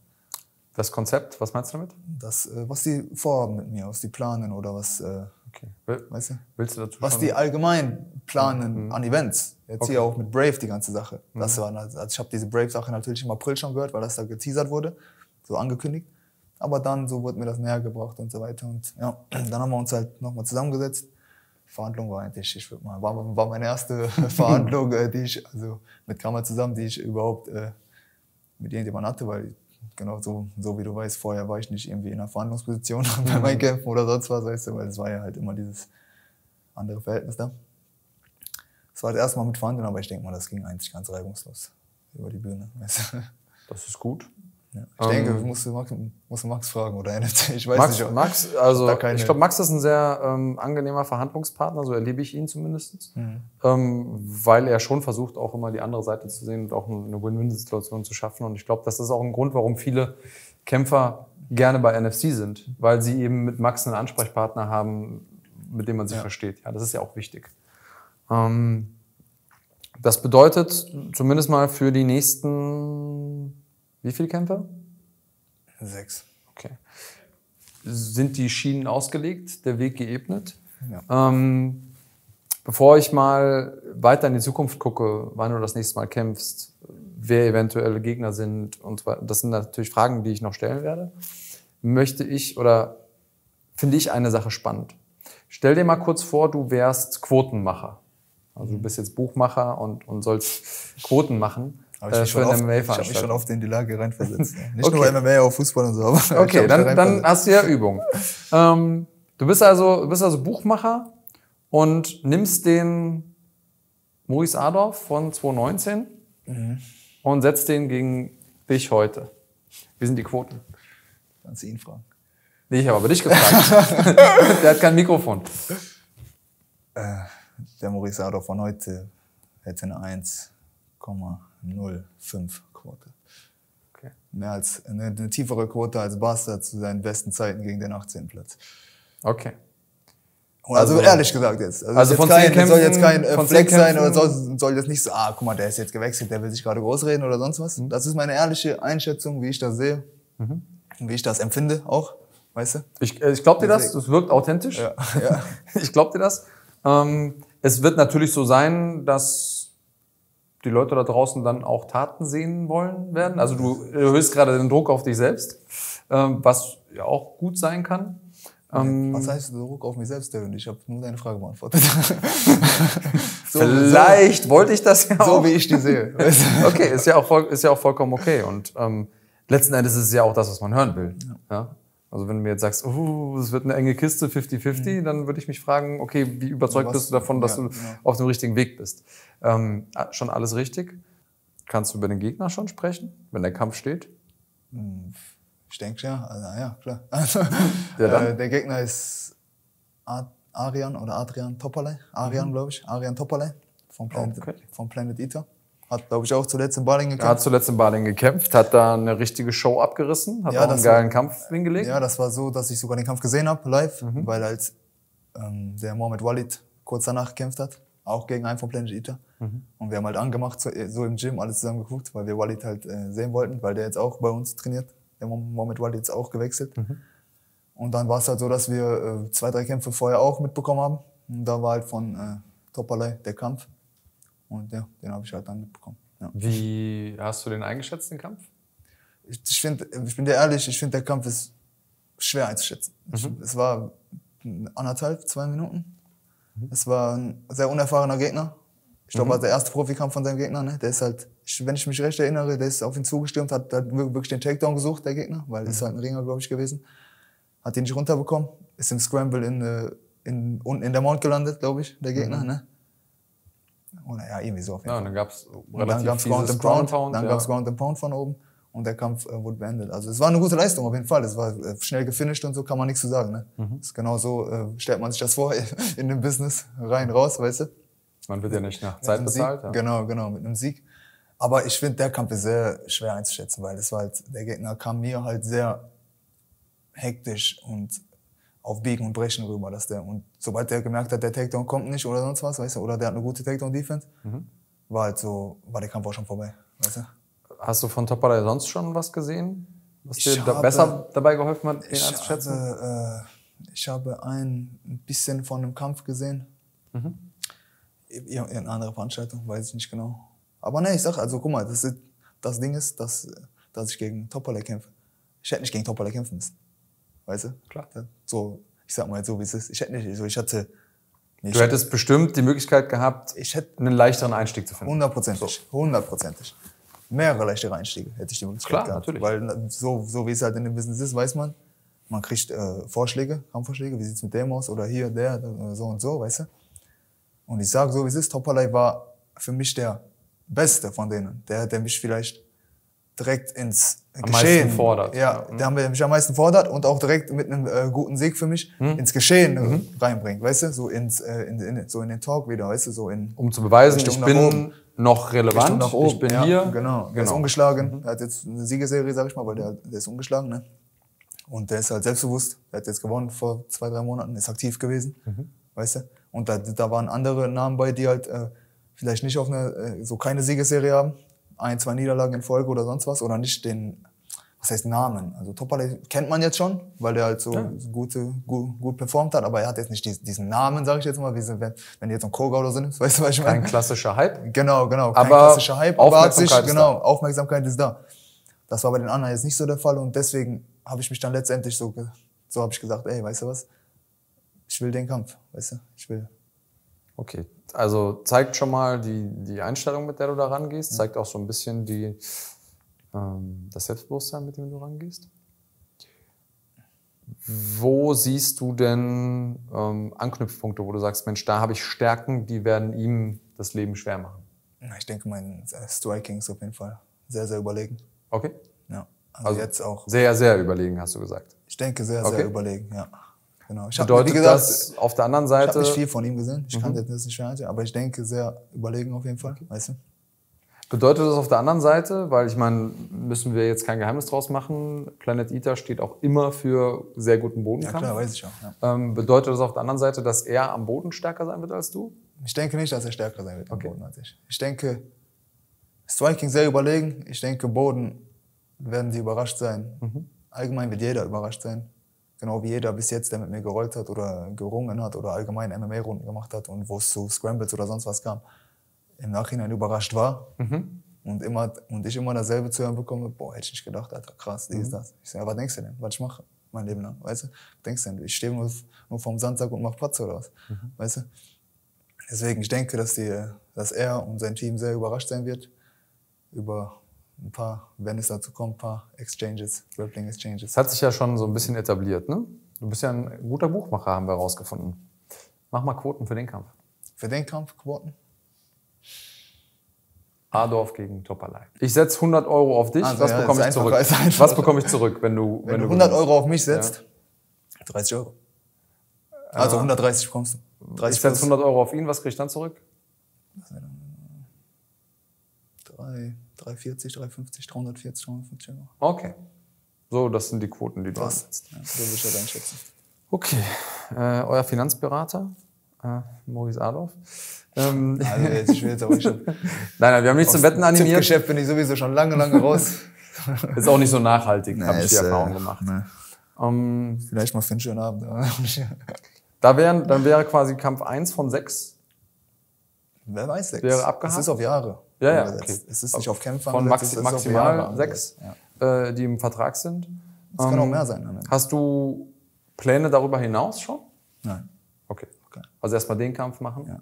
Speaker 1: Das Konzept, was meinst du damit?
Speaker 2: Das, äh, was die vorhaben mit mir, was die planen oder was, äh,
Speaker 1: Okay. Will,
Speaker 2: weißt du?
Speaker 1: willst du dazu
Speaker 2: was die allgemein planen an Events. Jetzt
Speaker 1: Okay.
Speaker 2: hier auch mit Brave die ganze Sache. Das war, also ich habe diese Brave-Sache natürlich im April schon gehört, weil das da geteasert wurde, so angekündigt. Aber dann so wurde mir das näher gebracht und so weiter. Und ja, dann haben wir uns halt nochmal zusammengesetzt. Verhandlung war eigentlich, ich würde mal, war, war meine erste Verhandlung, äh, die ich, also mit Kammer zusammen, die ich überhaupt äh, mit irgendjemandem hatte, weil genau so, so wie du weißt, vorher war ich nicht irgendwie in einer Verhandlungsposition bei meinen Kämpfen oder sonst was, weißt du, weil es war ja halt immer dieses andere Verhältnis da. Es war das erste Mal mit Verhandeln, aber ich denke mal, das ging eigentlich ganz reibungslos über die Bühne. Weißt du?
Speaker 1: Das ist gut.
Speaker 2: Ja. Ich denke, musst du, Max, musst du Max fragen oder NFT, ich weiß
Speaker 1: Max,
Speaker 2: nicht. ob-
Speaker 1: Max, also
Speaker 2: keine-
Speaker 1: ich glaube, Max ist ein sehr ähm, angenehmer Verhandlungspartner, so erlebe ich ihn zumindest.
Speaker 2: Mhm.
Speaker 1: Ähm, weil er schon versucht, auch immer die andere Seite zu sehen und auch eine Win-Win-Situation zu schaffen. Und ich glaube, das ist auch ein Grund, warum viele Kämpfer gerne bei NFC sind, weil sie eben mit Max einen Ansprechpartner haben, mit dem man sich
Speaker 2: Ja.
Speaker 1: versteht. Ja, das ist ja auch wichtig. Ähm, das bedeutet zumindest mal für die nächsten, wie viele Kämpfer?
Speaker 2: Sechs.
Speaker 1: Okay. Sind die Schienen ausgelegt, der Weg geebnet?
Speaker 2: Ja.
Speaker 1: Ähm, bevor ich mal weiter in die Zukunft gucke, wann du das nächste Mal kämpfst, wer eventuelle Gegner sind und das sind natürlich Fragen, die ich noch stellen werde, möchte ich oder finde ich eine Sache spannend. Stell dir mal kurz vor, du wärst Quotenmacher. Also du bist jetzt Buchmacher und, und sollst Quoten machen
Speaker 2: aber ich
Speaker 1: äh.
Speaker 2: Ich mich schon oft in die Lage reinversetzt. Ne? Nicht
Speaker 1: okay.
Speaker 2: nur MMA, auch Fußball und so. Aber
Speaker 1: okay, dann, dann hast du ja Übung. ähm, du bist also, bist also Buchmacher und nimmst den Maurice Adorf von 2019
Speaker 2: mhm.
Speaker 1: und setzt den gegen dich heute. Wie sind die Quoten?
Speaker 2: Kannst du ihn fragen.
Speaker 1: Nee, ich habe aber dich gefragt. der hat kein Mikrofon.
Speaker 2: Äh, der Maurice Adorf von heute hätte eine 1, 0,5-Quote.
Speaker 1: Okay.
Speaker 2: Mehr als eine, eine, tiefere Quote als Barca zu seinen besten Zeiten gegen den 18. Platz.
Speaker 1: Okay.
Speaker 2: Also,
Speaker 1: also
Speaker 2: ehrlich gesagt jetzt. Also,
Speaker 1: also
Speaker 2: jetzt
Speaker 1: von
Speaker 2: kein,
Speaker 1: Kämpfen,
Speaker 2: soll jetzt kein äh, Flex sein oder soll, soll jetzt nicht so, ah, guck mal, der ist jetzt gewechselt, der will sich gerade großreden oder sonst was.
Speaker 1: Mhm.
Speaker 2: Das ist meine ehrliche Einschätzung, wie ich das sehe, mhm. wie ich das empfinde auch, weißt du?
Speaker 1: Ich, äh, ich glaube dir das, das wirkt authentisch.
Speaker 2: Ja, ja.
Speaker 1: ich glaube dir das. Ähm, es wird natürlich so sein, dass die Leute da draußen dann auch Taten sehen wollen werden. Also du erhöhst gerade den Druck auf dich selbst, ähm, was ja auch gut sein kann. Ähm,
Speaker 2: Was heißt Druck auf mich selbst, Devin? Ich habe nur deine Frage beantwortet. so,
Speaker 1: vielleicht wollte ich das ja
Speaker 2: so, so
Speaker 1: auch.
Speaker 2: wie ich die sehe.
Speaker 1: Okay, ist ja auch, voll, ist ja auch vollkommen okay. Und ähm, letzten Endes ist es ja auch das, was man hören will. Ja. Also wenn du mir jetzt sagst, oh, es wird eine enge Kiste, 50-50, dann würde ich mich fragen, okay, wie überzeugt
Speaker 2: Was-
Speaker 1: bist du davon, dass
Speaker 2: ja,
Speaker 1: du
Speaker 2: genau.
Speaker 1: auf dem richtigen Weg bist? Ähm, schon alles richtig? Kannst du über den Gegner schon sprechen, wenn der Kampf steht?
Speaker 2: Ich denke ja, also, ja, klar. Also,
Speaker 1: Ja,
Speaker 2: äh, der Gegner ist Ad- Arian oder Adrian Topalay. Arian, glaube ich. Arian Topalay vom Planet,
Speaker 1: Mhm. Okay.
Speaker 2: vom Planet Eater. Hat, glaube ich, auch zuletzt in Baling
Speaker 1: Er hat
Speaker 2: gekämpft.
Speaker 1: zuletzt in Baling gekämpft, hat da eine richtige Show abgerissen, hat
Speaker 2: Ja,
Speaker 1: auch einen geilen
Speaker 2: war-
Speaker 1: Kampf hingelegt.
Speaker 2: Ja, das war so, dass ich sogar den Kampf gesehen habe, live,
Speaker 1: Mhm.
Speaker 2: weil halt ähm, der Mohamed Walid kurz danach gekämpft hat. Auch gegen einen vom Planet Eater.
Speaker 1: Mhm.
Speaker 2: Und wir haben halt angemacht, so, so im Gym, alles zusammen geguckt, weil wir Walid halt äh, sehen wollten, weil der jetzt auch bei uns trainiert. Der Mo- Mohamed Walid ist auch gewechselt.
Speaker 1: Mhm.
Speaker 2: Und dann war es halt so, dass wir äh, zwei, drei Kämpfe vorher auch mitbekommen haben. Und da war halt von äh, Topalay der Kampf. Und ja, den habe ich halt dann mitbekommen. Ja.
Speaker 1: Wie hast du den eingeschätzt, den Kampf?
Speaker 2: Ich, ich, find, ich bin dir ehrlich, ich finde, der Kampf ist schwer einzuschätzen. Ich, es war anderthalb, zwei Minuten. Es war ein sehr unerfahrener Gegner. Ich glaube, war der erste Profikampf von seinem Gegner. Ne? Der ist halt, ich, wenn ich mich recht erinnere, der ist auf ihn zugestürmt, hat, hat wirklich den Takedown gesucht, der Gegner, weil das ist halt ein Ringer, glaube ich, gewesen. Hat ihn nicht runterbekommen. Ist im Scramble in, äh, in, unten in der Mount gelandet, glaube ich, der Gegner. Ne? Oder ja, irgendwie so auf jeden Fall.
Speaker 1: dann gab es
Speaker 2: dann gab es Ground and Pound,
Speaker 1: Pound.
Speaker 2: dann
Speaker 1: ja.
Speaker 2: gab's Ground and Pound von oben und der Kampf äh, wurde beendet. Also es war eine gute Leistung auf jeden Fall. Es war äh, schnell gefinisht und so kann man nichts zu sagen. Ne?
Speaker 1: Mhm.
Speaker 2: Ist genau so äh, stellt man sich das vor in dem Business rein raus, weißt du?
Speaker 1: Man wird ja nicht nach Zeit bezahlt. Ja.
Speaker 2: Genau, genau mit einem Sieg. Aber ich finde der Kampf ist sehr schwer einzuschätzen, weil das war halt der Gegner kam mir halt sehr hektisch und auf Biegen und Brechen rüber, dass der und sobald der gemerkt hat, der Takedown kommt nicht oder sonst was, weißt du, oder der hat eine gute Takedown Defense,
Speaker 1: Mhm.
Speaker 2: war halt so, war der Kampf auch schon vorbei, weißt du?
Speaker 1: Hast du von Topalay sonst schon was gesehen, was
Speaker 2: Ich
Speaker 1: dir da
Speaker 2: habe-
Speaker 1: besser dabei geholfen hat,
Speaker 2: Ich
Speaker 1: einzuschätzen?
Speaker 2: habe, äh, ich habe ein bisschen von einem Kampf gesehen.
Speaker 1: Mhm.
Speaker 2: Ir- Irgendeine andere Veranstaltung, weiß ich nicht genau. Aber ne, ich sag, also guck mal, das, ist, das Ding ist, dass, dass ich gegen Topalay kämpfe. Ich hätte nicht gegen Topalay kämpfen müssen. Weißt du?
Speaker 1: Klar.
Speaker 2: So, ich sag mal jetzt so, wie es ist. Ich hätte nicht, also ich hatte, ich,
Speaker 1: Du hättest bestimmt die Möglichkeit gehabt,
Speaker 2: ich hätte
Speaker 1: einen leichteren Einstieg zu finden.
Speaker 2: hundertprozentig, hundertprozentig. Mehrere leichtere Einstiege hätte ich die Möglichkeit
Speaker 1: Klar,
Speaker 2: gehabt.
Speaker 1: natürlich.
Speaker 2: Weil na, so, so wie es halt in dem Business ist, weiß man, man kriegt äh, Vorschläge, Kampfvorschläge, wie sieht's mit dem aus oder hier, der, äh, so und so, weißt du. Und ich sage so, wie es ist, Topalay war für mich der Beste von denen. Der, der mich vielleicht direkt ins
Speaker 1: Am
Speaker 2: Geschehen
Speaker 1: meisten fordert.
Speaker 2: Ja,
Speaker 1: Ja.
Speaker 2: der haben mich am meisten fordert und auch direkt mit einem äh, guten Sieg für mich
Speaker 1: Hm?
Speaker 2: ins Geschehen äh,
Speaker 1: Mhm.
Speaker 2: reinbringt, weißt du, so ins äh, in, in, so in den Talk wieder, weißt du, so in
Speaker 1: Um zu beweisen,
Speaker 2: Richtung
Speaker 1: ich bin noch relevant, ich bin
Speaker 2: ja,
Speaker 1: hier.
Speaker 2: Genau. Er ist ungeschlagen. Er hat jetzt eine Siegesserie, sag ich mal, weil der, der ist ungeschlagen. Ne? Und der ist halt selbstbewusst. Er hat jetzt gewonnen vor zwei, drei Monaten, ist aktiv gewesen. Weißt du? Und da, da waren andere Namen bei, die halt äh, vielleicht nicht auf eine, äh, so keine Siegesserie haben. Ein, zwei Niederlagen in Folge oder sonst was. Oder nicht den, was heißt Namen? Also Topalay kennt man jetzt schon, weil der halt so gute, gut, gut performt hat. Aber er hat jetzt nicht diesen, diesen Namen, sag ich jetzt mal, wie sie, wenn, wenn du jetzt einen Koga oder so nimmst, weißt du, was ich meine?
Speaker 1: Kein klassischer Hype.
Speaker 2: Genau, genau. Kein
Speaker 1: Aber
Speaker 2: klassischer Hype, aber hat sich,
Speaker 1: Aufmerksamkeit ist
Speaker 2: genau,
Speaker 1: da.
Speaker 2: Aufmerksamkeit ist da. Das war bei den anderen jetzt nicht so der Fall und deswegen habe ich mich dann letztendlich so, so habe ich gesagt, ey, weißt du was? Ich will den Kampf, weißt du? Ich will.
Speaker 1: Okay, also zeigt schon mal die, die Einstellung, mit der du da rangehst, zeigt auch so ein bisschen die, ähm, das Selbstbewusstsein, mit dem du rangehst. Wo siehst du denn ähm, Anknüpfpunkte, wo du sagst, Mensch, da habe ich Stärken, die werden ihm das Leben schwer machen?
Speaker 2: Ich denke, mein äh, Striking ist auf jeden Fall sehr, sehr überlegen.
Speaker 1: Okay?
Speaker 2: Ja. Also,
Speaker 1: Also
Speaker 2: jetzt auch.
Speaker 1: Sehr, sehr überlegen, hast du gesagt.
Speaker 2: Ich denke, sehr,
Speaker 1: Okay.
Speaker 2: sehr überlegen, ja. Genau. Ich hab,
Speaker 1: Bedeutet
Speaker 2: wie gesagt,
Speaker 1: das auf der anderen
Speaker 2: Ich habe
Speaker 1: Seite,
Speaker 2: nicht viel von ihm gesehen. Ich kann jetzt nicht schwer aber ich denke, sehr überlegen auf jeden Fall, weißt du?
Speaker 1: bedeutet das auf der anderen Seite, weil ich meine, müssen wir jetzt kein Geheimnis draus machen, Planet Eater steht auch immer für sehr guten
Speaker 2: Ja,
Speaker 1: Bodenkampf.
Speaker 2: klar, weiß ich auch. Ja.
Speaker 1: Ähm, bedeutet das auf der anderen Seite, dass er am Boden stärker sein wird als du?
Speaker 2: Ich denke nicht, dass er stärker sein wird am
Speaker 1: Okay.
Speaker 2: Boden als ich. Ich denke, Striking sehr überlegen. Ich denke, Boden werden sie überrascht sein.
Speaker 1: Mhm.
Speaker 2: Allgemein wird jeder überrascht sein. Genau wie jeder bis jetzt, der mit mir gerollt hat oder gerungen hat oder allgemein MMA-Runden gemacht hat und wo es zu Scrambles oder sonst was kam, im Nachhinein überrascht war.
Speaker 1: Mhm.
Speaker 2: Und, immer, und ich immer dasselbe zu hören bekomme, boah, hätte ich nicht gedacht, Alter, krass,
Speaker 1: Mhm.
Speaker 2: dies, das. Ich sage, was denkst du denn, was ich mache mein Leben lang, weißt du? Was denkst du denn, ich stehe nur, nur vorm Sandsack und mach Patze oder was,
Speaker 1: Mhm.
Speaker 2: weißt du? Deswegen, ich denke, dass, die, dass er und sein Team sehr überrascht sein wird über ein paar, wenn es dazu kommt, ein paar Exchanges, Grappling Exchanges.
Speaker 1: Das hat sich ja schon so ein bisschen etabliert, ne? Du bist ja ein guter Buchmacher, haben wir herausgefunden. Mach mal Quoten für den Kampf.
Speaker 2: Für den Kampf Quoten?
Speaker 1: Adorf gegen Topalai. Ich setze 100 Euro auf dich.
Speaker 2: Also,
Speaker 1: Was
Speaker 2: ja,
Speaker 1: bekomme ich zurück? Was bekomme ich zurück, wenn du,
Speaker 2: Wenn, du
Speaker 1: du
Speaker 2: 100
Speaker 1: gewinnst?
Speaker 2: Euro auf mich setzt, 30 Euro. Also 130 bekommst du. 30
Speaker 1: Ich setze
Speaker 2: plus
Speaker 1: 100 Euro auf ihn. Was kriege ich dann zurück?
Speaker 2: 3, 340, 350, 340, 350 Euro.
Speaker 1: Okay. So, das sind die Quoten, die du
Speaker 2: Das,
Speaker 1: ansetzt.
Speaker 2: ja, so würde ich das einschätzen.
Speaker 1: Okay. Äh, euer Finanzberater, äh, Maurice Adorf. Ähm,
Speaker 2: Also jetzt, ich will jetzt aber schon.
Speaker 1: nein, nein, wir haben nicht zum Wetten animiert.
Speaker 2: Tippgeschäft bin ich sowieso schon lange, lange raus.
Speaker 1: Ist auch nicht so nachhaltig, habe ich die Erfahrung
Speaker 2: äh,
Speaker 1: gemacht.
Speaker 2: ne.
Speaker 1: Ähm,
Speaker 2: Vielleicht mal für einen schönen Abend.
Speaker 1: da wären, dann wäre quasi Kampf 1 von 6
Speaker 2: Wer weiß, sechs.
Speaker 1: Wäre abgehakt?
Speaker 2: Es ist auf Jahre.
Speaker 1: Ja, ja, okay.
Speaker 2: Es ist nicht auf Kämpfer
Speaker 1: von maxi
Speaker 2: es
Speaker 1: maximal. 6,
Speaker 2: Ja.
Speaker 1: äh, die im Vertrag sind.
Speaker 2: Es kann auch
Speaker 1: Ähm,
Speaker 2: mehr sein. Ende.
Speaker 1: Hast du Pläne darüber hinaus schon?
Speaker 2: Nein.
Speaker 1: Okay.
Speaker 2: Okay.
Speaker 1: Also erstmal den Kampf machen.
Speaker 2: Ja.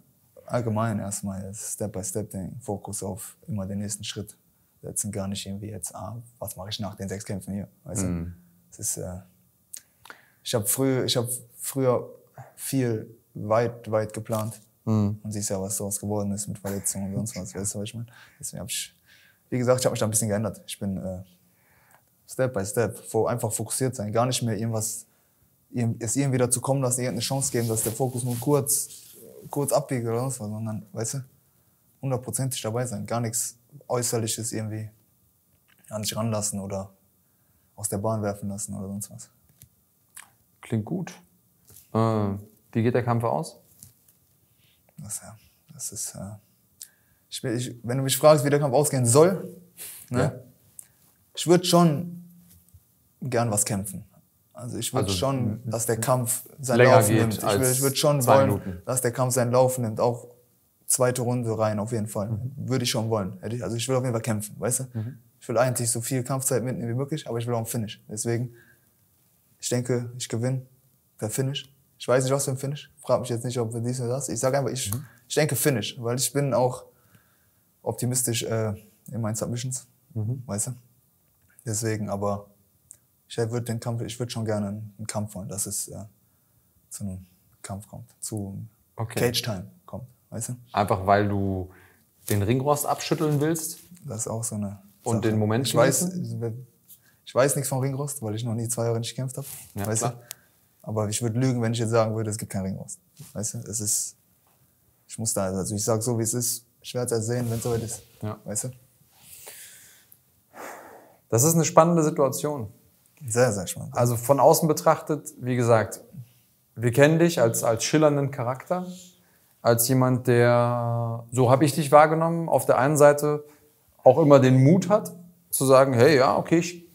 Speaker 2: Allgemein erstmal Step-by-Step-Ding, Fokus auf immer den nächsten Schritt setzen, gar nicht irgendwie jetzt, ah, was mache ich nach den sechs Kämpfen hier, weißt
Speaker 1: Mhm.
Speaker 2: du? Es ist, äh, ich habe früher, ich habe früher viel weit, weit geplant
Speaker 1: Mhm.
Speaker 2: und siehst ja, was daraus geworden ist mit Verletzungen und sonst was, weißt du, was ich meine? Deswegen habe ich, wie gesagt, ich habe mich da ein bisschen geändert. Ich bin äh, Step by Step, einfach fokussiert sein, gar nicht mehr irgendwas, irg- es irgendwie dazu kommen lassen, irgendeine Chance geben, dass der Fokus nur kurz, kurz abbiegt oder sonst was, sondern, weißt du, hundertprozentig dabei sein, gar nichts Äußerliches irgendwie an sich ranlassen oder aus der Bahn werfen lassen oder sonst was.
Speaker 1: Klingt gut. Äh, wie geht der Kampf aus?
Speaker 2: Das, ja, das ist, äh, ich, ich, wenn du mich fragst, wie der Kampf ausgehen soll, ne,
Speaker 1: Ja.
Speaker 2: ich würde schon gern was kämpfen. Also ich würde
Speaker 1: Also,
Speaker 2: schon, dass der Kampf seinen Lauf nimmt. Ich würde würd schon wollen,
Speaker 1: Minuten.
Speaker 2: dass der Kampf seinen Lauf nimmt. Auch zweite Runde rein, auf jeden Fall.
Speaker 1: Mhm.
Speaker 2: Würde ich schon wollen. Also ich will auf jeden Fall kämpfen, weißt du? Ich will eigentlich so viel Kampfzeit mitnehmen wie möglich, aber ich will auch einen Finish. Deswegen, ich denke, ich gewinne per Finish. Ich weiß nicht, was für ein Finish. Frag mich jetzt nicht, ob wir dies oder das. Ich sage einfach, ich, ich denke Finish, weil ich bin auch optimistisch äh, in meinen Submissions, weißt du? Deswegen, aber ich würde den Kampf, ich würde schon gerne einen Kampf wollen, dass es äh, zu einem Kampf kommt, zu
Speaker 1: Okay.
Speaker 2: Cage Time kommt, weißt du?
Speaker 1: Einfach weil du den Ringrost abschütteln willst?
Speaker 2: Das ist auch so eine.
Speaker 1: Und den Moment
Speaker 2: Ich weiß, ich weiß nichts vom Ringrost, weil ich noch nie zwei Jahre nicht gekämpft habe.
Speaker 1: Ja,
Speaker 2: weißt
Speaker 1: klar.
Speaker 2: du? Aber ich würde lügen, wenn ich jetzt sagen würde, es gibt keinen Ringrost. Weißt du? Es ist. Ich muss da, also ich sage so, wie es ist. Ich werde es erst sehen, wenn es soweit ist.
Speaker 1: Ja.
Speaker 2: Weißt du?
Speaker 1: Das ist eine spannende Situation.
Speaker 2: Sehr, sehr spannend.
Speaker 1: Also von außen betrachtet, wie gesagt, wir kennen dich als, als schillernden Charakter, als jemand, der, so habe ich dich wahrgenommen, auf der einen Seite auch immer den Mut hat, zu sagen, hey, ja, okay, ich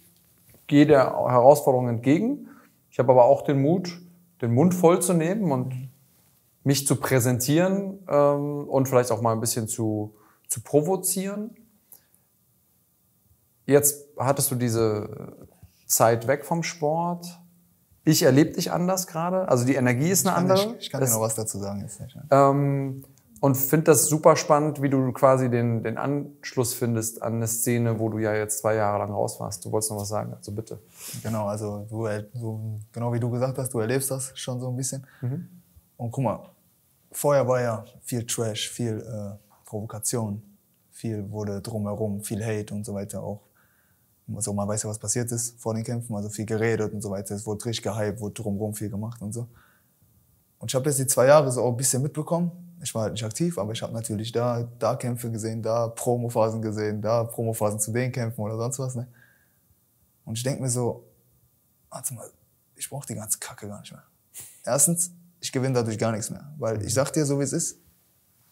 Speaker 1: gehe der Herausforderung entgegen. Ich habe aber auch den Mut, den Mund voll zu nehmen und mich zu präsentieren ähm, und vielleicht auch mal ein bisschen zu, zu provozieren. Jetzt hattest du diese Zeit weg vom Sport. Ich erlebe dich anders gerade. Also die Energie ist eine
Speaker 2: ich kann,
Speaker 1: andere.
Speaker 2: nicht, ich kann dir noch was dazu sagen jetzt ja.
Speaker 1: ähm, und finde das super spannend, wie du quasi den, den Anschluss findest an eine Szene, wo du ja jetzt zwei Jahre lang raus warst. Du wolltest noch was sagen, also bitte.
Speaker 2: Genau, also du, so, genau wie du gesagt hast, du erlebst das schon so ein bisschen. Und guck mal, vorher war ja viel Trash, viel äh, Provokation, viel wurde drumherum, viel Hate und so weiter auch. Also man weiß ja, was passiert ist vor den Kämpfen, also viel geredet und so weiter. Es wurde richtig gehypt, wurde drumherum viel gemacht und so. Und ich habe jetzt die zwei Jahre so auch ein bisschen mitbekommen. Ich war halt nicht aktiv, aber ich habe natürlich da, da Kämpfe gesehen, da Promophasen gesehen, da Promophasen zu den Kämpfen oder sonst was. Ne? Und ich denke mir so, warte mal, ich brauche die ganze Kacke gar nicht mehr. Erstens, ich gewinne dadurch gar nichts mehr. Weil ich sag dir so, wie es ist,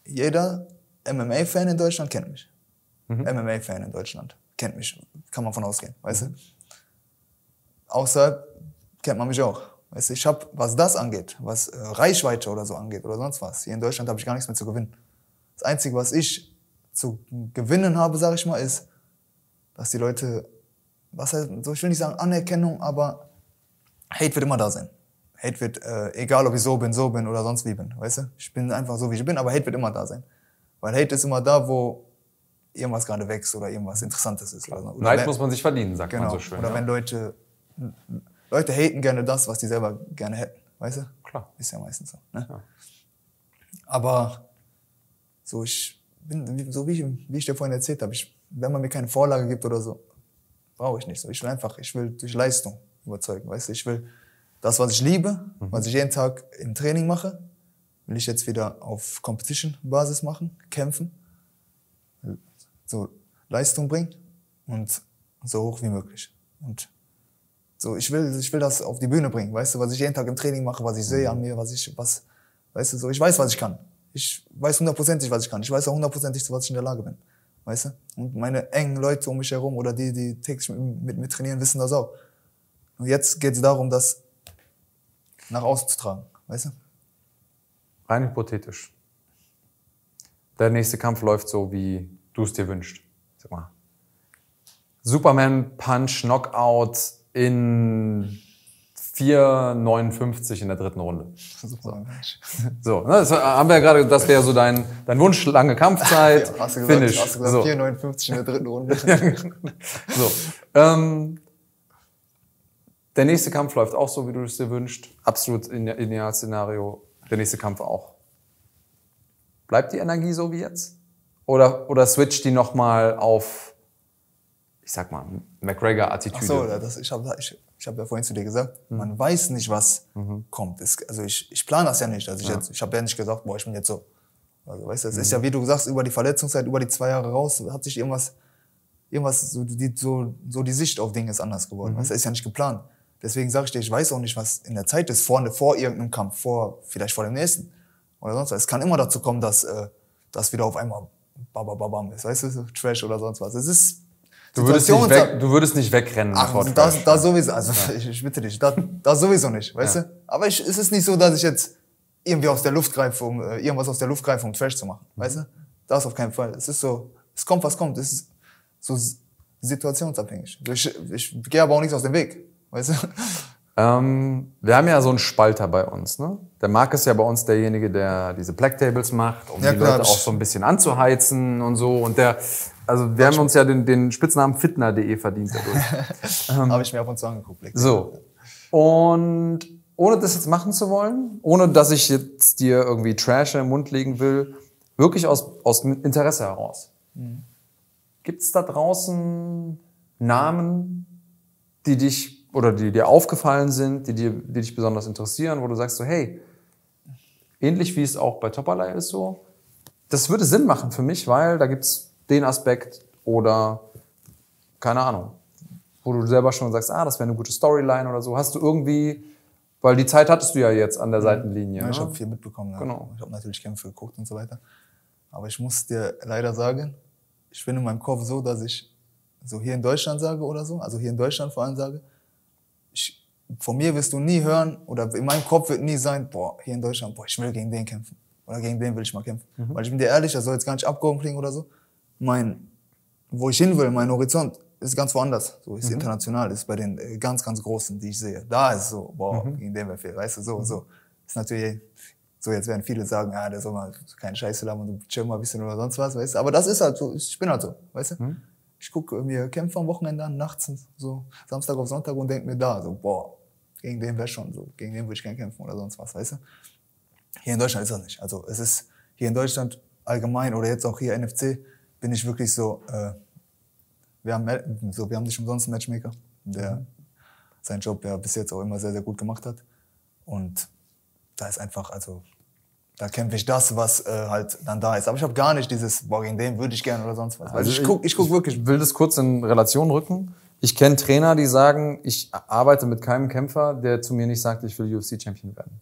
Speaker 2: jeder MMA-Fan in Deutschland kennt mich. MMA-Fan in Deutschland kennt mich. Kann man von ausgehen, weißt du? Außerhalb kennt man mich auch. Weißt du, ich habe, was das angeht, was äh, Reichweite oder so angeht oder sonst was, hier in Deutschland habe ich gar nichts mehr zu gewinnen. Das Einzige, was ich zu gewinnen habe, sage ich mal, ist, dass die Leute, was heißt, so ich will nicht sagen Anerkennung, aber Hate wird immer da sein. Hate wird, äh, egal ob ich so bin, so bin oder sonst wie bin, weißt du? Ich bin einfach so, wie ich bin, aber Hate wird immer da sein. Weil Hate ist immer da, wo irgendwas gerade wächst oder irgendwas Interessantes ist. Oder, oder
Speaker 1: Neid
Speaker 2: wenn-
Speaker 1: muss man sich verdienen, sagt
Speaker 2: genau.
Speaker 1: man so schön.
Speaker 2: oder
Speaker 1: ja.
Speaker 2: wenn Leute, Leute haten gerne das, was die selber gerne hätten, weißt du?
Speaker 1: Klar.
Speaker 2: Ist ja meistens so. Ne?
Speaker 1: Ja.
Speaker 2: Aber so ich bin, wie- so wie ich, wie ich dir vorhin erzählt habe, ich, wenn man mir keine Vorlage gibt oder so, brauche ich nicht so. Ich will einfach, ich will durch Leistung überzeugen, weißt du? Ich will das, was ich liebe,
Speaker 1: Mhm.
Speaker 2: was ich jeden Tag im Training mache, will ich jetzt wieder auf Competition-Basis machen, kämpfen, so Leistung bringen und so hoch wie möglich. Und so, ich will, ich will das auf die Bühne bringen, weißt du, was ich jeden Tag im Training mache, was ich sehe
Speaker 1: Mhm.
Speaker 2: an mir, was ich, was, weißt du, so, ich weiß, was ich kann. Ich weiß hundertprozentig, was ich kann. Ich weiß auch hundertprozentig, zu was ich in der Lage bin. Weißt du? Und meine engen Leute um mich herum oder die, die täglich mit, mir trainieren, wissen das auch. Und jetzt geht es darum, das nach außen zu tragen, weißt du?
Speaker 1: Rein hypothetisch. Der nächste Kampf läuft so, wie du es dir wünschst. Sag mal. Superman Punch Knockout in 4,59 in der dritten Runde.
Speaker 2: Super.
Speaker 1: So, ne, das haben wir ja gerade, das wäre so dein, dein Wunsch, lange Kampfzeit,
Speaker 2: Ja, hast du gesagt,
Speaker 1: Finish.
Speaker 2: hast du gesagt
Speaker 1: so.
Speaker 2: 4,59 in der dritten Runde.
Speaker 1: so. Ähm, der nächste Kampf läuft auch so, wie du es dir wünschst. Absolut Idealszenario. Der nächste Kampf auch. Bleibt die Energie so wie jetzt? Oder, oder switcht die nochmal auf, ich sag mal, McGregor-Attitüde?
Speaker 2: Ach so, das, ich habe ich, ich hab ja vorhin zu dir gesagt, man weiß nicht, was kommt. Es, also ich, ich plane das ja nicht. Also ich, jetzt- ich habe ja nicht gesagt, boah, ich bin jetzt so. Also weißt du, es ist ja, wie du sagst, über die Verletzungszeit, über die zwei Jahre raus, hat sich irgendwas, irgendwas so, die, so, so die Sicht auf Dinge ist anders geworden. Weißt du, ist ja nicht geplant. Deswegen sage ich dir, ich weiß auch nicht, was in der Zeit ist, vorne, vor irgendeinem Kampf, vor, vielleicht vor dem nächsten. Oder sonst was. Es kann immer dazu kommen, dass, äh, dass wieder auf einmal babababam ist, weißt du, Trash oder sonst was. Es ist,
Speaker 1: du, würdest nicht weg, du würdest nicht wegrennen
Speaker 2: Ach,
Speaker 1: vor
Speaker 2: das, das sowieso, also ich, ich bitte dich, das, das sowieso nicht, weißt
Speaker 1: Ja.
Speaker 2: du? Aber ich, es ist nicht so, dass ich jetzt irgendwie aus der Luft greife, um äh, irgendwas aus der Luft greife, um Trash zu machen, weißt du? Das auf keinen Fall. Es ist so, es kommt, was kommt. Es ist so situationsabhängig. Ich, ich gehe aber auch nichts aus dem Weg, weißt du?
Speaker 1: Ähm, wir haben ja so einen Spalter bei uns. Ne? Der Marc ist ja bei uns derjenige, der diese Black Tables macht, um
Speaker 2: Ja,
Speaker 1: die
Speaker 2: klar,
Speaker 1: Leute auch so ein bisschen anzuheizen und so. Und der, also wir haben uns ja den, den Spitznamen Fitner.de verdient dadurch.
Speaker 2: Habe ich mir ab und zu angeguckt. Blick.
Speaker 1: so. Und ohne das jetzt machen zu wollen, ohne dass ich jetzt dir irgendwie Trash den Mund legen will, wirklich aus, aus Interesse heraus. Gibt es da draußen Namen, die dich oder die dir aufgefallen sind, die, dir, die dich besonders interessieren, wo du sagst so, hey, ähnlich wie es auch bei Topperlei ist so, das würde Sinn machen für mich, weil da gibt's den Aspekt oder keine Ahnung, wo du selber schon sagst, ah, das wäre eine gute Storyline oder so. Hast du irgendwie, weil die Zeit hattest du ja jetzt an der Seitenlinie.
Speaker 2: Ja, ich
Speaker 1: ne?
Speaker 2: habe viel mitbekommen. Ja.
Speaker 1: Genau.
Speaker 2: Ich habe natürlich Kämpfe geguckt und so weiter. Aber ich muss dir leider sagen, ich bin in meinem Kopf so, dass ich so hier in Deutschland sage oder so, also hier in Deutschland vor allem sage, ich, von mir wirst du nie hören oder in meinem Kopf wird nie sein, boah, hier in Deutschland, boah, ich will gegen den kämpfen. Oder gegen den will ich mal kämpfen. Weil ich bin dir ehrlich, das soll jetzt gar nicht abgehoben klingen oder so. Mein, wo ich hin will, mein Horizont, ist ganz woanders. So ist international, ist bei den äh, ganz, ganz Großen, die ich sehe. Da ist so, boah, gegen den wäre viel, weißt du, so, so. Ist natürlich, so jetzt werden viele sagen, ja, der soll mal keine Scheiße labern und chill mal ein bisschen oder sonst was, weißt du. Aber das ist halt so, ich bin halt so, weißt du. Ich gucke mir Kämpfe am Wochenende an, nachts, so Samstag auf Sonntag und denk mir da, so, boah, gegen den wäre schon so, gegen den würde ich gerne kämpfen oder sonst was, weißt du. Hier in Deutschland ist das nicht. Also es ist hier in Deutschland allgemein oder jetzt auch hier NFC bin ich wirklich so, äh, wir haben, so, wir haben nicht umsonst einen Matchmaker, der seinen Job ja bis jetzt auch immer sehr, sehr gut gemacht hat. Und da ist einfach, also da kämpfe ich das, was äh, halt dann da ist. Aber ich habe gar nicht dieses, boah, gegen den würde ich gerne oder sonst was. Also ich guck, ich guck wirklich.
Speaker 1: Ich will das kurz in Relation rücken. Ich kenne Trainer, die sagen, ich arbeite mit keinem Kämpfer, der zu mir nicht sagt, ich will UFC-Champion werden.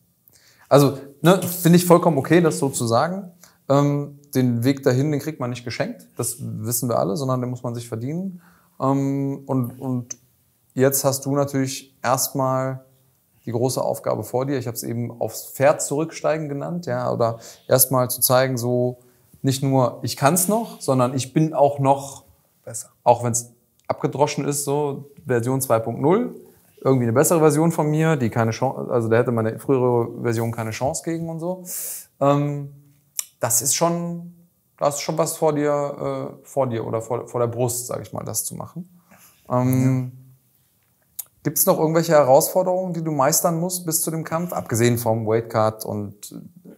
Speaker 1: Also, ne, finde ich vollkommen okay, das so zu sagen. Ähm, den Weg dahin, den kriegt man nicht geschenkt. Das wissen wir alle, sondern den muss man sich verdienen. Ähm, und, und jetzt hast du natürlich erstmal die große Aufgabe vor dir. Ich habe es eben aufs Pferd zurücksteigen genannt, ja, oder erstmal zu zeigen, so nicht nur ich kann es noch, sondern ich bin auch noch
Speaker 2: Besser.
Speaker 1: auch wenn es abgedroschen ist, so Version 2.0, irgendwie eine bessere Version von mir, die keine Chance, also da hätte meine frühere Version keine Chance gegen und so. Ähm, das ist schon da hast du schon was vor dir, äh, vor dir oder vor, vor der Brust, sage ich mal, das zu machen. Ähm, Gibt es noch irgendwelche Herausforderungen, die du meistern musst bis zu dem Kampf? Abgesehen vom Weightcut und,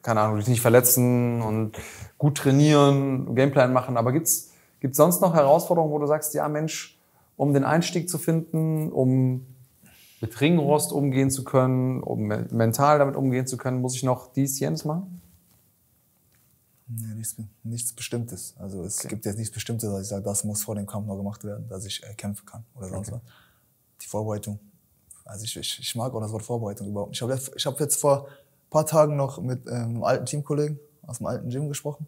Speaker 1: keine Ahnung, dich nicht verletzen und gut trainieren, Gameplan machen. Aber gibt's gibt's sonst noch Herausforderungen, wo du sagst, ja Mensch, um den Einstieg zu finden, um mit Ringrost umgehen zu können, um me- mental damit umgehen zu können, muss ich noch dies, jenes machen?
Speaker 2: Nee, nichts, nichts Bestimmtes. Also es gibt jetzt nichts Bestimmtes, dass ich sage, das muss vor dem Kampf noch gemacht werden, dass ich äh, kämpfen kann oder sonst was. Die Vorbereitung. Also ich, ich, ich mag auch das Wort Vorbereitung überhaupt nicht. Ich habe jetzt, hab jetzt vor ein paar Tagen noch mit ähm, einem alten Teamkollegen aus dem alten Gym gesprochen.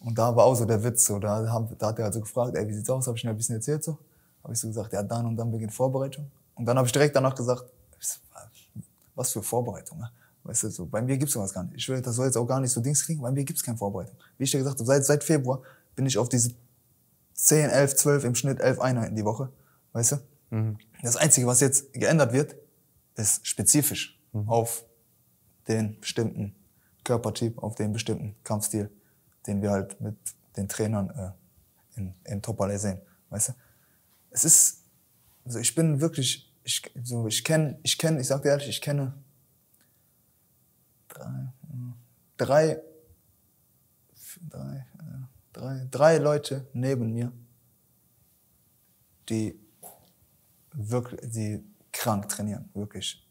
Speaker 2: Und da war auch so der Witz. So, da, haben, da hat er also gefragt, ey, wie sieht's aus? Habe ich ihm ein bisschen erzählt so. Habe ich so gesagt, ja, dann und dann beginnt Vorbereitung. Und dann habe ich direkt danach gesagt, was für Vorbereitung, ne? Weißt du, so, bei mir gibt's sowas gar nicht. Ich will, das soll jetzt auch gar nicht so Dings kriegen, bei mir gibt's keine Vorbereitung. Wie ich dir gesagt habe, seit, seit Februar bin ich auf diese 10, 11, 12, im Schnitt 11 Einheiten die Woche. Weißt du? Das Einzige, was jetzt geändert wird, ist spezifisch auf den bestimmten Körpertyp, auf den bestimmten Kampfstil, den wir halt mit den Trainern äh, in, in Top Ballet sehen. Weißt du? Es ist, also ich bin wirklich, ich, so, ich kenne, ich kenne, ich sag dir ehrlich, ich kenne drei, drei, drei, drei, drei Leute neben mir, die wirklich, die krank trainieren, wirklich.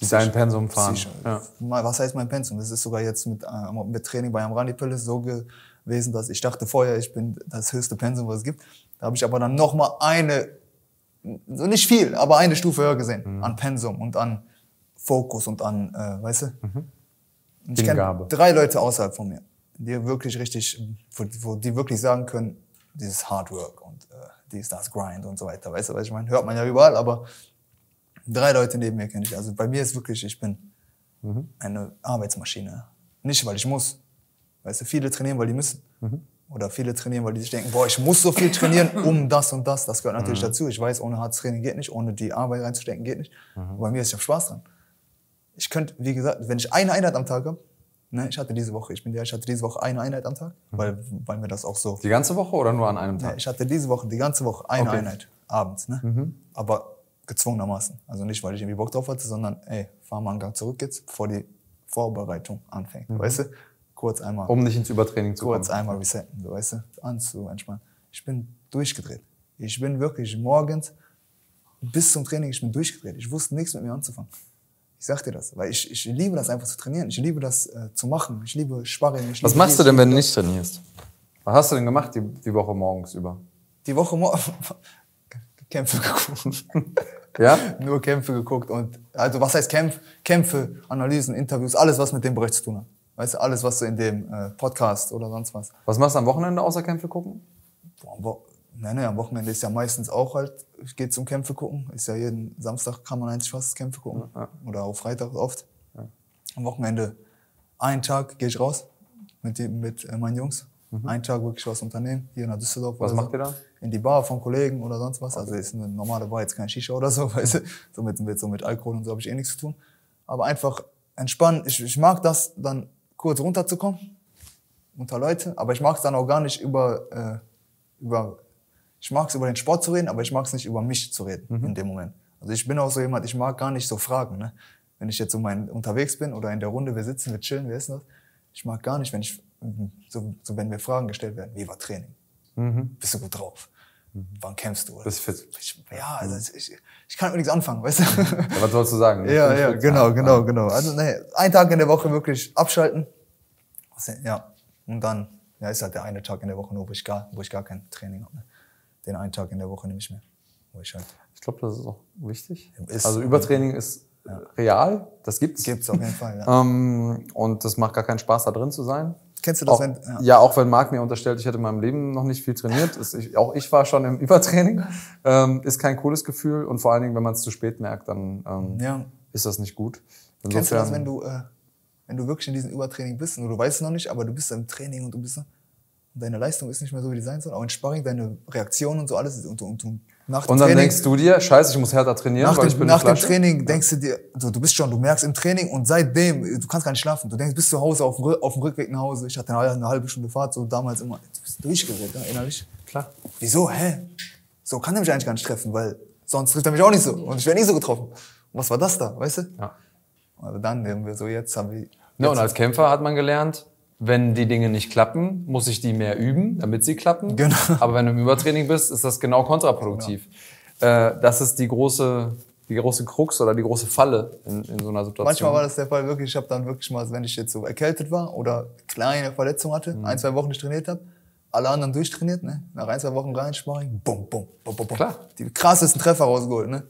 Speaker 1: Die dein Pensum fahren. Ja.
Speaker 2: Was heißt mein Pensum? Das ist sogar jetzt mit, äh, mit Training bei Amrani Palace so gewesen, dass ich dachte vorher, ich bin das höchste Pensum, was es gibt. Da habe ich aber dann noch mal eine, so nicht viel, aber eine Stufe höher gesehen
Speaker 1: Mhm.
Speaker 2: an Pensum und an Fokus und an, äh, weißt du? Und ich kenne drei Leute außerhalb von mir, die wirklich richtig, wo, wo die wirklich sagen können, dieses Hard Work und äh, dies, das Grind und so weiter. Weißt du, was ich meine? Hört man ja überall, aber drei Leute neben mir kenne ich. Also bei mir ist wirklich, ich bin eine Arbeitsmaschine. Nicht, weil ich muss. Weißt du, viele trainieren, weil die müssen. Oder viele trainieren, weil die sich denken, boah, ich muss so viel trainieren, um das und das. Das gehört natürlich dazu. Ich weiß, ohne hartes Training geht nicht, ohne die Arbeit reinzustecken geht nicht. Aber bei mir ist ich habe Spaß dran. Ich könnte, wie gesagt, wenn ich eine Einheit am Tag habe, ne, ich hatte diese Woche, ich bin der, ich hatte diese Woche eine Einheit am Tag, weil, weil mir das auch so
Speaker 1: Die ganze Woche oder nur an einem Tag?
Speaker 2: ich hatte diese Woche, die ganze Woche eine
Speaker 1: Okay.
Speaker 2: Einheit abends, ne? Aber gezwungenermaßen. Also nicht, weil ich irgendwie Bock drauf hatte, sondern ey, fahr mal einen Gang zurück jetzt, bevor die Vorbereitung anfängt. Weißt du? Kurz einmal,
Speaker 1: Um nicht ins Übertraining zu
Speaker 2: kurz
Speaker 1: kommen.
Speaker 2: einmal resetten, weißt du? Anzu, entspannen. Ich bin durchgedreht. Ich bin wirklich morgens bis zum Training, ich bin durchgedreht. Ich wusste nichts mit mir anzufangen. Ich sag dir das, weil ich, ich liebe das einfach zu trainieren. Ich liebe das äh, zu machen. Ich liebe Sparring. Ich
Speaker 1: Was
Speaker 2: liebe
Speaker 1: machst du denn, wenn du nicht trainierst? Was hast du denn gemacht die, die Woche morgens über?
Speaker 2: Die Woche morgen Kämpfe geguckt.
Speaker 1: Ja?
Speaker 2: Nur Kämpfe geguckt und also was heißt Kämpf, Kämpfe, Analysen, Interviews, alles was mit dem Bereich zu tun hat. Weißt du, alles was so in dem äh, Podcast oder sonst was.
Speaker 1: Was machst du am Wochenende außer Kämpfe gucken?
Speaker 2: Boah, nee, nee, am Wochenende ist ja meistens auch halt, geht zum Kämpfe gucken. Ist ja jeden Samstag kann man eigentlich fast Kämpfe gucken. Oder auch Freitag oft. Am Wochenende, einen Tag gehe ich raus mit, die, mit äh, meinen Jungs. Einen Tag wirklich was unternehmen, hier nach Düsseldorf.
Speaker 1: Mhm. Was macht
Speaker 2: so.
Speaker 1: ihr da?
Speaker 2: In die Bar von Kollegen oder sonst was. Also ist eine normale Bar, jetzt kein Shisha oder so. Weißt du? so, mit, mit, so mit Alkohol und so habe ich eh nichts zu tun. Aber einfach entspannen. Ich, ich mag das, dann kurz runterzukommen unter Leute, aber ich mag es dann auch gar nicht über, äh, über ich mag es über den Sport zu reden, aber ich mag es nicht über mich zu reden in dem Moment. Also ich bin auch so jemand, ich mag gar nicht so Fragen. Ne? Wenn ich jetzt so mein, unterwegs bin oder in der Runde, wir sitzen, wir chillen, wir essen das. Ich mag gar nicht, wenn ich so, so wenn mir Fragen gestellt werden, wie war Training? Bist du gut drauf? Wann kämpfst du?
Speaker 1: Bist fit.
Speaker 2: Ich, ja, also ich, ich kann mit nichts anfangen, weißt du?
Speaker 1: Ja, was sollst du sagen?
Speaker 2: Ja, ja, genau, genau, genau. Also nee, ein Tag in der Woche wirklich abschalten. Ja. Und dann, ja, ist halt der eine Tag in der Woche nur, wo ich gar, wo ich gar kein Training habe. Ne? Den einen Tag in der Woche nehme ich mir. Wo ich halt.
Speaker 1: Ich glaube, das ist auch wichtig.
Speaker 2: Ist-
Speaker 1: also Übertraining ist äh, real, das gibt's.
Speaker 2: Gibt's auf jeden Fall, ja.
Speaker 1: Ähm, und das macht gar keinen Spaß, da drin zu sein.
Speaker 2: Kennst du das,
Speaker 1: auch,
Speaker 2: wenn-
Speaker 1: ja.
Speaker 2: ja.
Speaker 1: auch wenn Marc mir unterstellt, ich hätte in meinem Leben noch nicht viel trainiert. Ist, ich, auch ich war schon im Übertraining. Ähm, ist kein cooles Gefühl. Und vor allen Dingen, wenn man es zu spät merkt, dann ähm,
Speaker 2: Ja.
Speaker 1: ist das nicht gut.
Speaker 2: Kennst du das,
Speaker 1: Insofern-
Speaker 2: wenn du, äh, wenn du wirklich in diesem Übertraining bist und du weißt es noch nicht, aber du bist im Training und du bist so, deine Leistung ist nicht mehr so, wie die sein soll, auch in Sparring, deine Reaktion und so alles, ist- und, du- und du Nach dem
Speaker 1: Und dann
Speaker 2: Training-
Speaker 1: denkst du dir, scheiße, ich muss härter trainieren,
Speaker 2: Nach
Speaker 1: weil ich
Speaker 2: dem,
Speaker 1: bin
Speaker 2: nach dem. Training denkst du dir, du, du bist schon, du merkst im Training und seitdem, du kannst gar nicht schlafen. Du denkst, bist zu Hause auf auf dem Rückweg nach Hause. Ich hatte eine, halbe- eine halbe Stunde Fahrt, so damals immer. Du bist durchgedreht, ja, innerlich.
Speaker 1: Klar.
Speaker 2: Wieso, hä? So kann er mich eigentlich gar nicht treffen, weil sonst trifft er mich auch nicht so. Und ich wäre nie so getroffen. Und was war das da, weißt du?
Speaker 1: Ja.
Speaker 2: Also dann haben wir so, jetzt haben wir.
Speaker 1: Ja, und als Kämpfer hat man gelernt, wenn die Dinge nicht klappen, muss ich die mehr üben, damit sie klappen.
Speaker 2: Genau.
Speaker 1: Aber wenn du im Übertraining bist, ist das genau kontraproduktiv. Äh, das ist die große, die große Krux oder die große Falle in, in so einer Situation.
Speaker 2: Manchmal war das der Fall wirklich, ich habe dann wirklich mal, wenn ich jetzt so erkältet war oder kleine Verletzung hatte,
Speaker 1: Mhm.
Speaker 2: ein, zwei Wochen nicht trainiert habe, alle anderen durchtrainiert, ne? Nach ein, zwei Wochen rein, Sparring, bum, bum, bum, bum, bum.
Speaker 1: Klar.
Speaker 2: Die krassesten Treffer rausgeholt, ne?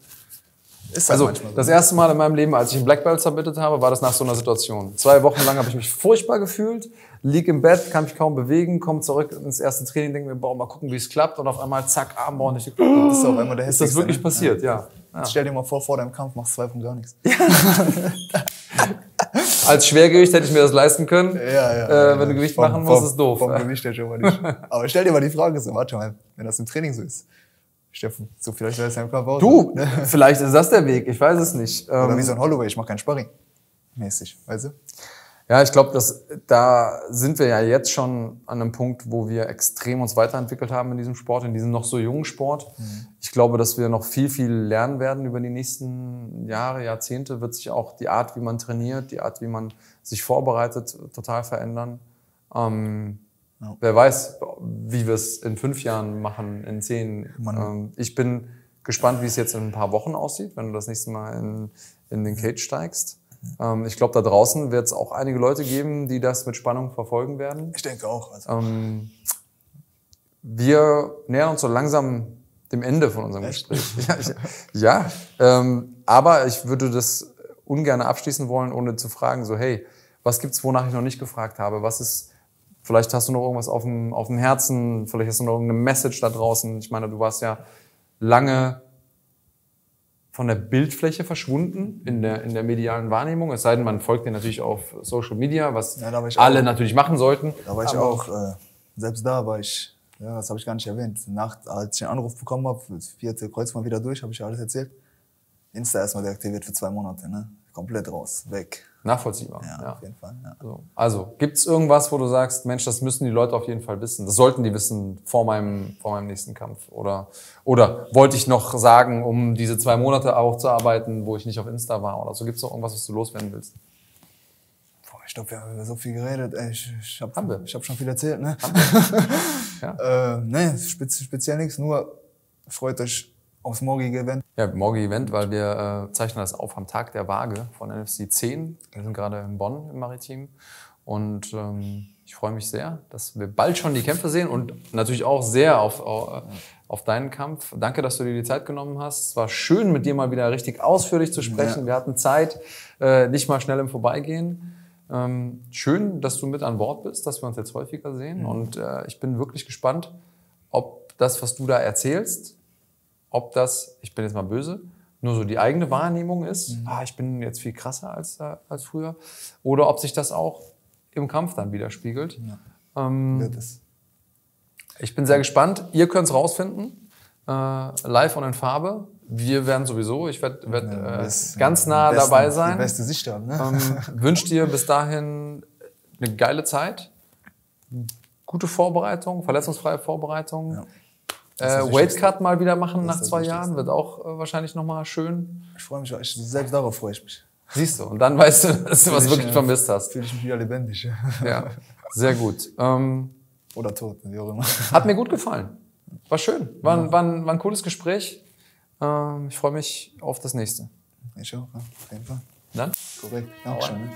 Speaker 2: Ist
Speaker 1: Also
Speaker 2: manchmal so.
Speaker 1: das erste Mal in meinem Leben, als ich einen Black Belt submitted habe, war das nach so einer Situation. Zwei Wochen lang habe ich mich furchtbar gefühlt, lieg im Bett, kann mich kaum bewegen, komme zurück ins erste Training, denke mir, boah, mal gucken, wie es klappt. Und auf einmal, zack, Armbau. Ich denke,
Speaker 2: Das ist auch immer der
Speaker 1: ist das wirklich
Speaker 2: ne?
Speaker 1: passiert? Ja. ja.
Speaker 2: Jetzt Stell dir mal vor, vor deinem Kampf machst du zwei Wochen gar nichts.
Speaker 1: Als Schwergewicht hätte ich mir das leisten können.
Speaker 2: Ja, ja.
Speaker 1: Äh, wenn du Gewicht
Speaker 2: Vom-
Speaker 1: machen musst,
Speaker 2: vom-
Speaker 1: ist doof.
Speaker 2: Vom Gewicht her schon mal nicht. Aber stell dir mal die Frage so, warte mal, wenn das im Training so ist. Steffen, so vielleicht wäre es dein Körper auch
Speaker 1: Du,
Speaker 2: so.
Speaker 1: vielleicht ist das der Weg, ich weiß es nicht.
Speaker 2: Oder
Speaker 1: Ähm,
Speaker 2: wie so ein Holloway, ich mach kein Sparring. Mäßig, weißt du?
Speaker 1: Ja, ich glaube, dass da sind wir ja jetzt schon an einem Punkt, wo wir extrem uns weiterentwickelt haben in diesem Sport, in diesem noch so jungen Sport. Ich glaube, dass wir noch viel, viel lernen werden über die nächsten Jahre, Jahrzehnte. Wird sich auch die Art, wie man trainiert, die Art, wie man sich vorbereitet, total verändern. Ähm,
Speaker 2: Ja.
Speaker 1: Wer weiß, wie wir es in fünf Jahren machen, in zehn. Ähm, ich bin gespannt, wie es jetzt in ein paar Wochen aussieht, wenn du das nächste Mal in, in den Cage steigst. Ähm, ich glaube, da draußen wird es auch einige Leute geben, die das mit Spannung verfolgen werden.
Speaker 2: Ich denke auch. Also.
Speaker 1: Ähm, wir nähern uns so langsam dem Ende von unserem
Speaker 2: Echt?
Speaker 1: Gespräch. Ja, ich, ja ähm, aber ich würde das ungern abschließen wollen, ohne zu fragen, so hey, was gibt's, wonach ich noch nicht gefragt habe? Was ist, vielleicht hast du noch irgendwas auf dem, auf dem Herzen, vielleicht hast du noch irgendeine Message da draußen. Ich meine, du warst ja lange von der Bildfläche verschwunden in der, in der medialen Wahrnehmung. Es sei denn, man folgt dir natürlich auf Social Media, was
Speaker 2: Ja,
Speaker 1: alle
Speaker 2: auch.
Speaker 1: natürlich machen sollten.
Speaker 2: Da war ich
Speaker 1: Aber-
Speaker 2: auch, äh, selbst da war ich, ja, das habe ich gar nicht erwähnt. Nach, als ich einen Anruf bekommen habe, vierte Kreuz mal wieder durch, habe ich ja alles erzählt. Insta erstmal deaktiviert für zwei Monate, ne? Komplett raus, weg.
Speaker 1: Nachvollziehbar.
Speaker 2: Ja,
Speaker 1: Ja.
Speaker 2: auf jeden Fall. Ja.
Speaker 1: So. Also, gibt's irgendwas, wo du sagst, Mensch, das müssen die Leute auf jeden Fall wissen. Das sollten die wissen vor meinem, vor meinem nächsten Kampf. Oder, oder wollte ich noch sagen, um diese zwei Monate auch zu arbeiten, wo ich nicht auf Insta war oder so. Gibt's noch irgendwas, was du loswerden willst?
Speaker 2: Boah, ich glaube, wir haben über so viel geredet. Ey, ich ich habe hab schon viel erzählt, ne?
Speaker 1: Ja.
Speaker 2: äh, ne, spez speziell nichts, nur freut euch aufs morgige Event.
Speaker 1: Ja, morgen Event, weil wir äh, zeichnen das auf am Tag der Waage von NFC 10. Wir sind gerade in Bonn im Maritim. Und ähm, ich freue mich sehr, dass wir bald schon die Kämpfe sehen und natürlich auch sehr auf, auf, auf deinen Kampf. Danke, dass du dir die Zeit genommen hast. Es war schön, mit dir mal wieder richtig ausführlich zu sprechen. Wir hatten Zeit, äh, nicht mal schnell im Vorbeigehen. Ähm, schön, dass du mit an Bord bist, dass wir uns jetzt häufiger sehen. Und äh, ich bin wirklich gespannt, ob das, was du da erzählst, ob das, ich bin jetzt mal böse, nur so die eigene Wahrnehmung ist, ah, ich bin jetzt viel krasser als, äh, als früher, oder ob sich das auch im Kampf dann widerspiegelt. Ähm,
Speaker 2: Wird es.
Speaker 1: ich bin sehr gespannt. Ihr könnt es rausfinden, äh, live und in Farbe. Wir werden sowieso, ich werde werd,
Speaker 2: Ja,
Speaker 1: äh, ganz nah
Speaker 2: die besten-
Speaker 1: dabei
Speaker 2: Die
Speaker 1: sein.
Speaker 2: beste Sicht haben, ne?
Speaker 1: Ähm, wünsche dir bis dahin eine geile Zeit, gute Vorbereitung, verletzungsfreie Vorbereitung.
Speaker 2: Ja.
Speaker 1: Äh,
Speaker 2: das
Speaker 1: Weight
Speaker 2: Wichtigste.
Speaker 1: Cut mal wieder machen nach zwei. Jahren wird auch äh, wahrscheinlich nochmal schön.
Speaker 2: Ich freue mich, ich, selbst darauf freue ich mich.
Speaker 1: Siehst du, und dann weißt du, dass du was
Speaker 2: Ich,
Speaker 1: wirklich
Speaker 2: äh,
Speaker 1: vermisst hast.
Speaker 2: Fühle ich mich wieder lebendig.
Speaker 1: Ja, sehr gut. Ähm,
Speaker 2: Oder tot, wie auch immer.
Speaker 1: hat mir gut gefallen. War schön. War, ein- war, ein, war ein cooles Gespräch. Ähm, ich freue mich auf das nächste.
Speaker 2: Ich auch, ja, auf jeden Fall.
Speaker 1: Dann?
Speaker 2: Korrekt. Dankeschön.